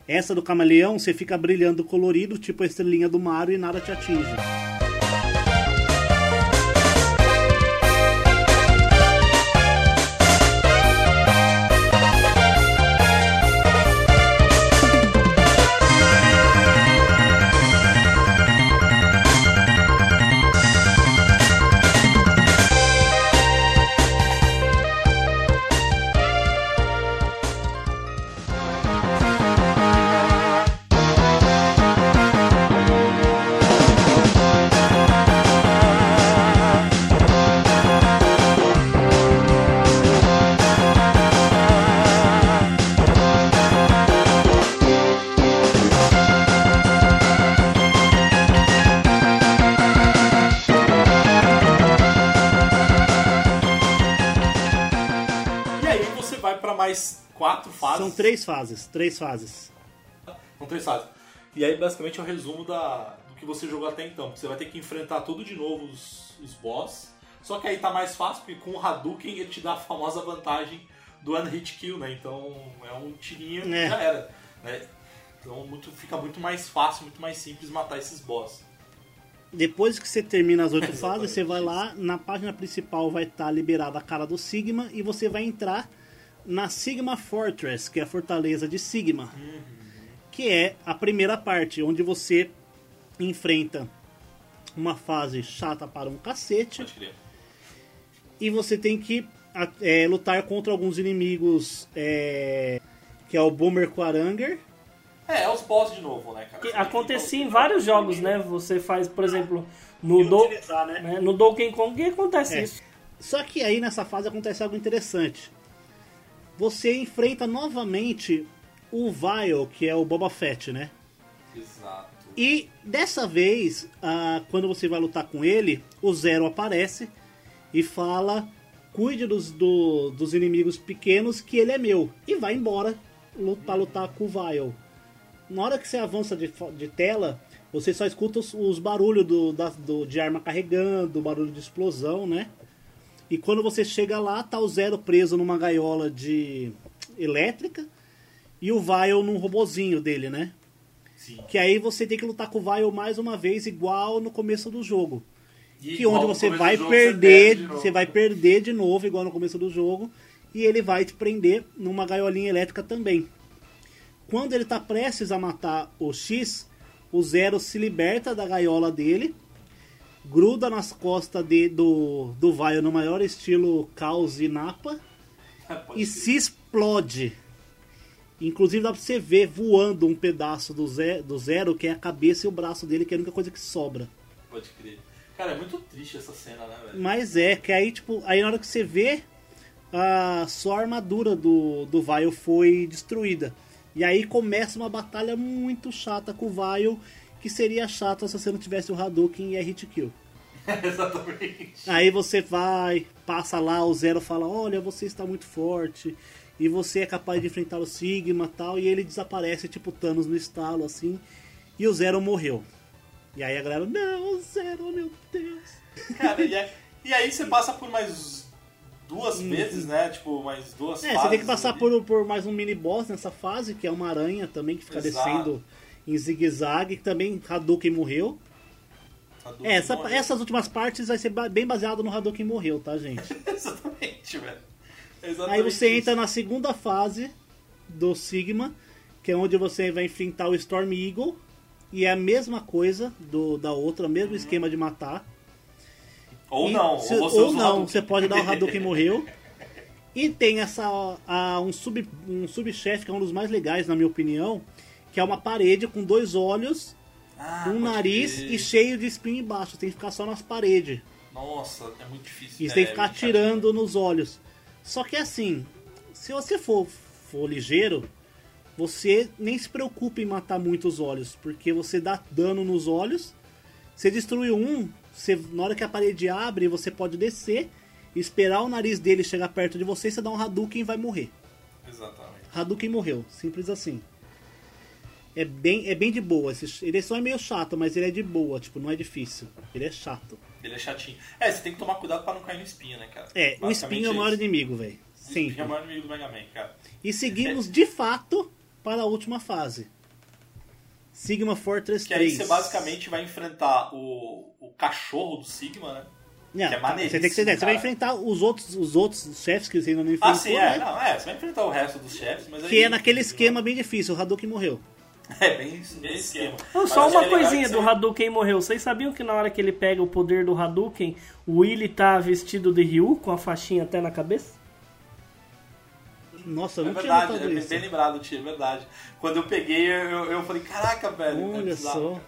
Essa do camaleão, você fica brilhando colorido, tipo a estrelinha do Mario e nada te atinge. Três fases, três fases. São três fases. E aí, basicamente, é o resumo da, do que você jogou até então. Você vai ter que enfrentar tudo de novo os, os boss. Só que aí tá mais fácil, porque com o Hadouken ele te dá a famosa vantagem do One Hit Kill, né? Então é um tirinho e É. já era. Né? Então muito, fica muito mais fácil, muito mais simples matar esses boss. Depois que você termina as oito fases, você vai lá, na página principal vai estar liberada a cara do Sigma e você vai entrar na Sigma Fortress, que é a fortaleza de Sigma. Que é a primeira parte, onde você enfrenta uma fase chata para um cacete. E você tem que é, lutar contra alguns inimigos é, que é o Boomer Quaranger É, é os boss de novo, né, cara? Que que acontecia em vários os jogos, né? Você faz, por exemplo, no, do, utilizar, né? né, no Donkey Kong acontece É. isso. Só que aí nessa fase acontece algo interessante. Você enfrenta novamente o Vile, que é o Boba Fett, né? Exato. E dessa vez, ah, quando você vai lutar com ele, o Zero aparece e fala: cuide dos, do- dos inimigos pequenos, que ele é meu. E vai embora lu- pra lutar com o Vile. Na hora que você avança de, de tela, você só escuta os, os barulhos do, da- do- de arma carregando, barulho de explosão, né? E quando você chega lá, tá o Zero preso numa gaiola de elétrica e o Vile num robozinho dele, né? Sim. Que aí você tem que lutar com o Vile mais uma vez, igual no começo do jogo. E que onde você vai jogo, perder, perde de novo. você vai perder de novo, igual no começo do jogo, e ele vai te prender numa gaiolinha elétrica também. Quando ele tá prestes a matar o X, o Zero se liberta da gaiola dele, gruda nas costas de- do, do Vile no maior estilo Caos e Napa, Pode e se explode. Inclusive dá pra você ver voando um pedaço do, Ze- do Zero, que é a cabeça e o braço dele, que é a única coisa que sobra. Pode crer. Cara, é muito triste essa cena, né, velho? Mas é, que aí, tipo, aí na hora que você vê, a só a armadura do, do Vile foi destruída. E aí começa uma batalha muito chata com o Vile, que seria chato se você não tivesse o Hadouken e a hit kill. Exatamente. Aí você vai, passa lá, o Zero fala, olha, você está muito forte, e você é capaz de enfrentar o Sigma e tal, e ele desaparece, tipo Thanos no estalo, assim, e o Zero morreu. E aí a galera, não, o Zero, meu Deus. Cara, e, aí- e aí você passa por mais duas vezes, né? Tipo, mais duas É, fases. você tem que passar por, por mais um mini boss nessa fase, que é uma aranha também, que fica Exato. descendo em zigue-zague, que também Hadouken morreu. Hadouken É, essa- morreu. essas últimas partes vai ser bem baseado no Hadouken morreu, tá, gente? Exatamente, velho. Aí Exatamente você isso. entra na segunda fase do Sigma, que é onde você vai enfrentar o Storm Eagle. E é a mesma coisa do, da outra, o mesmo esquema de matar. Ou E não, se- ou você ou não, você pode dar o Hadouken morreu. E tem essa a- um sub um subchefe que é um dos mais legais na minha opinião, que é uma parede com dois olhos, Ah, um nariz crer. e cheio de espinho embaixo. Tem que ficar só nas paredes. Nossa, é muito difícil. E você é, tem que ficar é muito atirando nos olhos. Só que assim, se você for, for ligeiro, você nem se preocupe em matar muitos olhos, porque você dá dano nos olhos. Você destrui um, você, na hora que a parede abre, você pode descer, esperar o nariz dele chegar perto de você, você dá um Hadouken e vai morrer. Exatamente. Hadouken morreu, simples assim. É bem, é bem de boa. Ele só é meio chato, mas ele é de boa, tipo, não é difícil. Ele é chato. Ele é chatinho. É, você tem que tomar cuidado pra não cair no espinho, né, cara? É, o espinho é o maior isso. inimigo, velho. O Sempre. espinho é o maior inimigo do Mega Man, cara. E seguimos de fato para a última fase. Sigma Fortress Que aí 3. você basicamente vai enfrentar o, o cachorro do Sigma, né? Não, que é maneiríssimo, você tem que ser, você vai enfrentar os outros, os outros chefes que você ainda não enfrentou, Ah, sim, é. né? Não, é, você vai enfrentar o resto dos chefes, mas aí- Que é naquele esquema bem difícil, o Hadouken morreu. É, bem, bem esquema. Não, só uma é coisinha que do você- Hadouken morreu. Vocês sabiam que na hora que ele pega o poder do Hadouken, o Willy tá vestido de Ryu, com a faixinha até na cabeça? Nossa, eu É não tinha verdade, notado é bem, isso. bem lembrado, tio, é verdade. Quando eu peguei, eu, eu falei, caraca, velho. é Olha bizarro. só.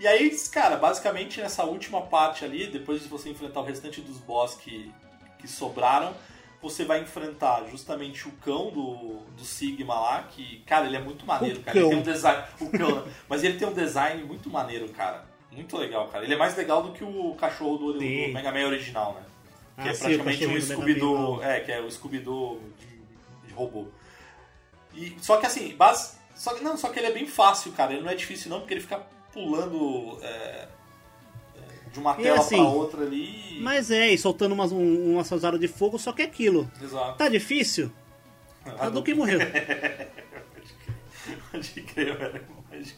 E aí, cara, basicamente nessa última parte ali, depois de você enfrentar o restante dos boss que, que sobraram, você vai enfrentar justamente o cão do, do Sigma lá, que, cara, ele é muito maneiro, O cara. Ele cão. tem um design. O cão? Mas ele tem um design muito maneiro, cara. Muito legal, cara. Ele é mais legal do que o cachorro do, do Sim. Mega Man original, né? Que Ah, é sim, praticamente um do Mega Scooby-Doo. É, que é o Scooby-Doo de, de robô. E, só que assim, base, só, que- não, só que ele é bem fácil, cara. Ele não é difícil não, porque ele fica pulando é, de uma E tela assim, pra outra ali. Mas é, e soltando umas, um, umas de fogo, só que é aquilo. Exato. Tá difícil? Hadouken morreu. Pode crer, velho. Pode-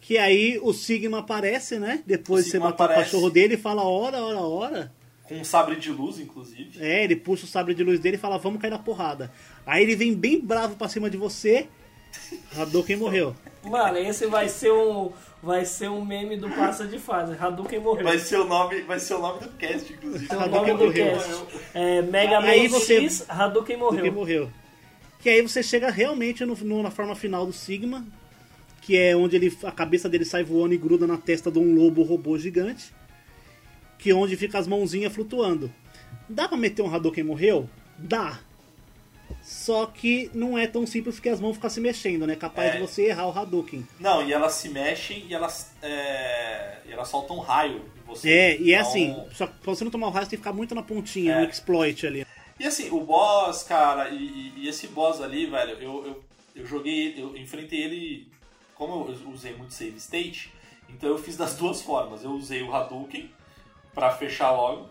Que aí o Sigma aparece, né? Depois O de você matar o aparece. cachorro dele e fala hora, hora, hora. Com um sabre de luz, inclusive. É, ele puxa o sabre de luz dele e fala, vamos cair na porrada. Aí ele vem bem bravo pra cima de você. Hadouken morreu. Mano, esse vai ser um. Vai ser um meme do passa de fase. Hadouken morreu. Vai ser o nome, vai ser o nome do cast, inclusive. O nome Hadouken do morreu. cast. É, Mega Man Aí você- X, Hadouken Hadouken morreu. morreu. Que aí você chega realmente no, no- na forma final do Sigma. Que é onde ele, a cabeça dele sai voando e gruda na testa de um lobo robô gigante. Que é onde fica as mãozinhas flutuando. Dá pra meter um Hadouken morreu? Dá. Só que não é tão simples que as mãos ficam se mexendo, né? Capaz É. de você errar o Hadouken. Não, e elas se mexem e elas, é, e elas soltam um raio em você. É, e é Então, assim, só que pra você não tomar o raio, você tem que ficar muito na pontinha, É. no exploit ali. E assim, o boss, cara, e, e- esse boss ali, velho, eu, eu, eu joguei, ele- eu enfrentei ele, como eu usei muito save state, então eu fiz das duas formas. Eu usei o Hadouken pra fechar logo.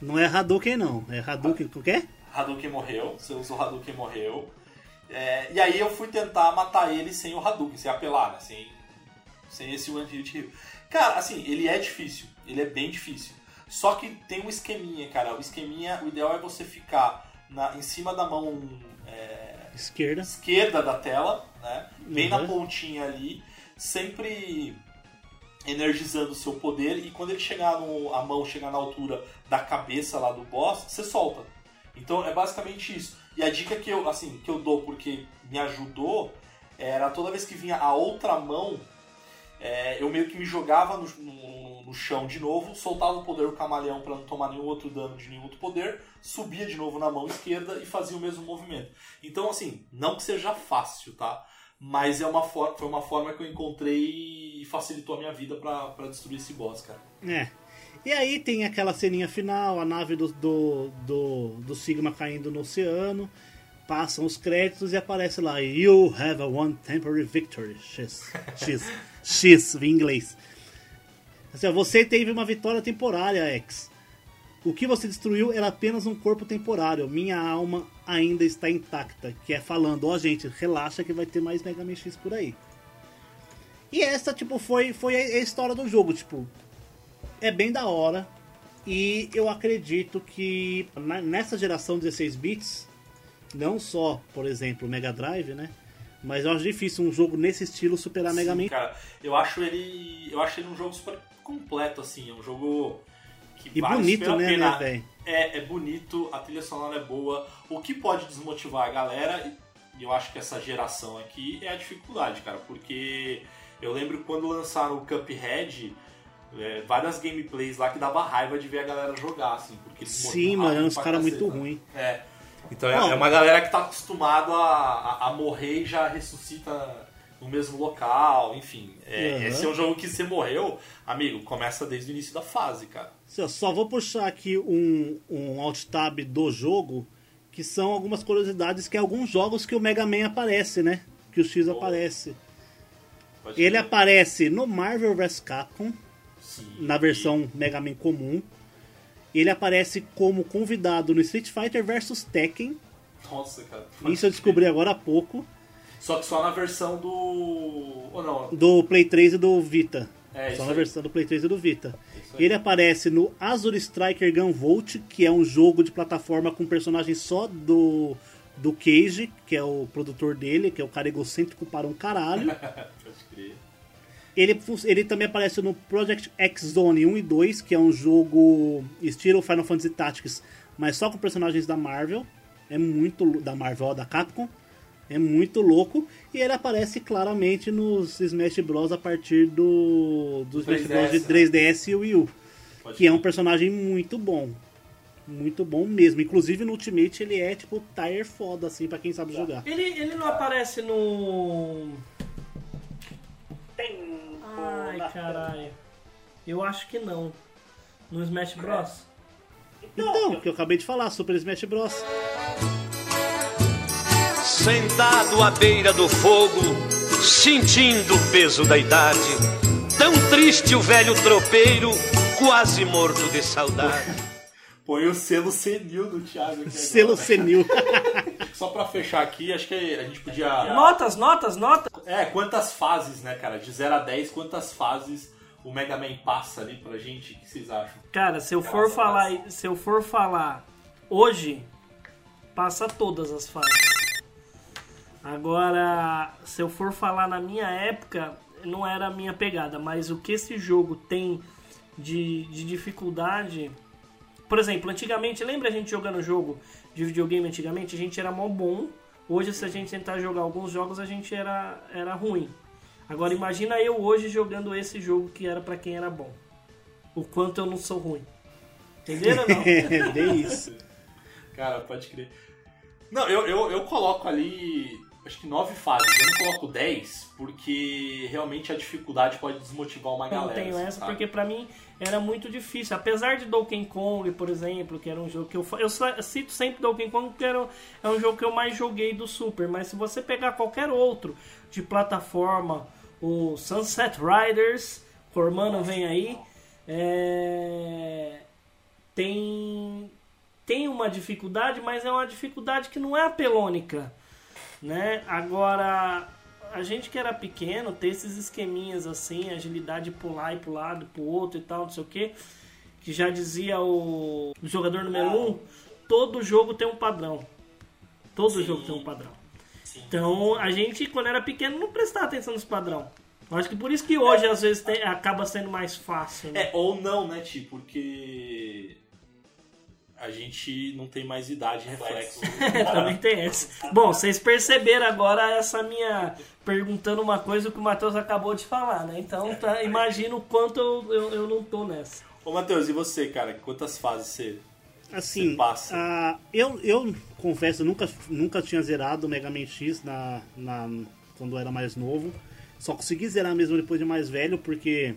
Não é Hadouken, não. É Hadouken, o quê? Hadouken morreu, você usa o Hadouken morreu. É, e aí eu fui tentar matar ele sem o Hadouken, sem apelar, né? Sem, sem esse One Hit Heal. Cara, assim, ele é difícil, ele é bem difícil. Só que tem um esqueminha, cara. O esqueminha, o ideal é você ficar na, em cima da mão é, Esquerda. esquerda da tela, né? Bem na Uhum. pontinha ali, sempre energizando o seu poder e quando ele chegar no, a mão chegar na altura da cabeça lá do boss, você solta. Então é basicamente isso. E a dica que eu, assim, que eu dou porque me ajudou era toda vez que vinha a outra mão, é, eu meio que me jogava no, no- no chão de novo, soltava o poder do camaleão para não tomar nenhum outro dano de nenhum outro poder, subia de novo na mão esquerda e fazia o mesmo movimento. Então, assim, não que seja fácil, tá? Mas é uma foi uma forma que eu encontrei e facilitou a minha vida pra destruir esse boss, cara. É. E aí tem aquela ceninha final, a nave do, do, do, do Sigma caindo no oceano, passam os créditos e aparece lá, You have a one temporary victory. X. X. X, em inglês. Assim, ó, você teve uma vitória temporária, X. O que você destruiu era apenas um corpo temporário. Minha alma ainda está intacta. Que é falando, ó gente, relaxa que vai ter mais Mega Man X por aí. E essa, tipo, foi, foi a história do jogo, tipo, é bem da hora. E eu acredito que nessa geração 16 bits, não só, por exemplo, o Mega Drive, né? Mas eu acho difícil um jogo nesse estilo superar Mega Sim, Man. Cara, eu acho ele. Eu acho ele um jogo super completo, assim. É um jogo que E vale bonito, né, pena. né? É, é bonito, a trilha sonora é boa. O que pode desmotivar a galera, e eu acho que essa geração aqui, é a dificuldade, cara. Porque eu lembro quando lançaram o Cuphead, é, várias gameplays lá que dava raiva de ver a galera jogar, assim. Porque eles Sim, mano, uns caras muito ruins. É. Então é, é uma galera que tá acostumado a, a, a morrer e já ressuscita no mesmo local, enfim. É, Uhum. Esse é um jogo que você morreu, amigo, começa desde o início da fase, cara. Assim, ó, Só vou puxar aqui um, um alt tab do jogo, que são algumas curiosidades que é alguns jogos que o Mega Man aparece, né? Que o X aparece. Pode Ele crer. aparece no Marvel vs Capcom, Sim. na versão Mega Man comum. Ele aparece como convidado no Street Fighter vs Tekken. Nossa, cara. Isso eu descobri agora há pouco. Só que só na versão do. Ou não? Do Play 3 e do Vita. É, Só na aí. versão do Play 3 e do Vita. Ele aparece no Azure Striker Gunvolt, que é um jogo de plataforma com personagem só do, do Cage, que é o produtor dele, que é o cara egocêntrico para um caralho. Pode crer. Ele, ele também aparece no Project X Zone 1 e 2, que é um jogo estilo Final Fantasy Tactics, mas só com personagens da Marvel. É muito da Marvel, ó, da Capcom. É muito louco. E ele aparece claramente nos Smash Bros. a partir do, do Smash 3DS, Bros. de né? 3DS e Wii U. Pode Que é um personagem muito bom. Muito bom mesmo. Inclusive no Ultimate ele é tipo tire foda, assim, pra quem sabe jogar. Ele, ele não aparece no. Ai, caralho. Eu acho que não. No Smash Bros. Então, que eu acabei de falar, Super Smash Bros. Sentado à beira do fogo, sentindo o peso da idade. Tão triste o velho tropeiro, quase morto de saudade. Põe o selo senil do Thiago aqui Selo agora. senil. Só pra fechar aqui, acho que a gente podia. Notas, notas, notas. É, quantas fases, né, cara? De 0 a 10, quantas fases o Mega Man passa ali pra gente? O que vocês acham? Cara, se eu for falar, se eu for falar hoje, passa todas as fases. Agora, se eu for falar na minha época, não era a minha pegada, mas o que esse jogo tem de, de dificuldade. Por exemplo, antigamente, lembra a gente jogando jogo de videogame antigamente? A gente era mó bom. Hoje, se a gente tentar jogar alguns jogos, a gente era, era ruim. Agora, imagina eu hoje jogando esse jogo que era pra quem era bom. O quanto eu não sou ruim. Entenderam ou não? É, isso. Cara, pode crer. Não, eu, eu, eu coloco ali, acho que nove fases. Eu não coloco 10, porque realmente a dificuldade pode desmotivar uma Eu não galera. tenho essa sabe? porque pra mim era muito difícil. Apesar de Donkey Kong, por exemplo, que era um jogo que eu eu cito sempre Donkey Kong porque era, é um jogo que eu mais joguei do Super, mas se você pegar qualquer outro de plataforma, o Sunset Riders, Cormano vem aí, é, tem tem uma dificuldade, mas é uma dificuldade que não é apelônica, né? Agora a gente que era pequeno, ter esses esqueminhas assim, agilidade de pular e pro lado, pro outro e tal, não sei o que, que já dizia o, o jogador número um, todo jogo tem um padrão. Todo jogo tem um padrão. Então a gente, quando era pequeno, não prestava atenção nesse padrão. Eu acho que por isso que hoje às vezes tem- acaba sendo mais fácil. Né? É, ou não, né, Ti? Porque a gente não tem mais idade e reflexo. Também tem essa. Bom, vocês perceberam agora essa minha perguntando uma coisa que o Matheus acabou de falar, né? Então tá, imagina o quanto eu, eu, eu não tô nessa. Ô, Matheus, e você, cara? Quantas fases você... Assim, Você passa. ah, eu, eu confesso, eu nunca, nunca tinha zerado o Mega Man X na, na, quando eu era mais novo. Só consegui zerar mesmo depois de mais velho, porque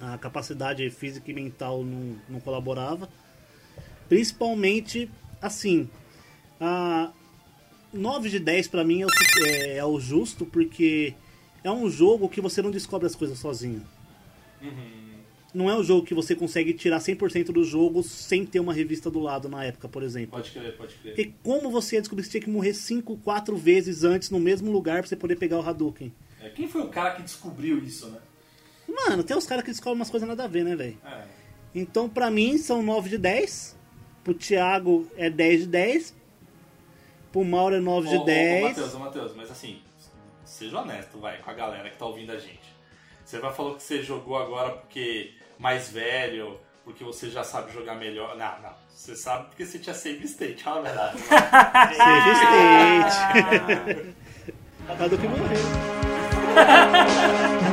a capacidade física e mental não, não colaborava. Principalmente, assim, a 9 de 10 pra mim é o, é, é o justo, porque é um jogo que você não descobre as coisas sozinho. Não é um jogo que você consegue tirar 100% do jogo sem ter uma revista do lado na época, por exemplo. Pode crer, pode crer. Porque como você ia descobrir que tinha que morrer 5, 4 vezes antes no mesmo lugar pra você poder pegar o Hadouken? É, Quem foi o cara que descobriu isso, né? Mano, tem uns caras que descobrem umas coisas nada a ver, né, velho? É. Então, pra mim, são 9 de 10. Pro Thiago é 10 de 10. Pro Mauro é 9 de Ô, ô, Ô, 10. Matheus, ô, Matheus, mas assim, seja honesto, vai, com a galera que tá ouvindo a gente. Você vai falou que você jogou agora porque mais velho, porque você já sabe jogar melhor. Não, não. Você sabe porque você tinha save state, é uma verdade. Save state. Hadouken morreu.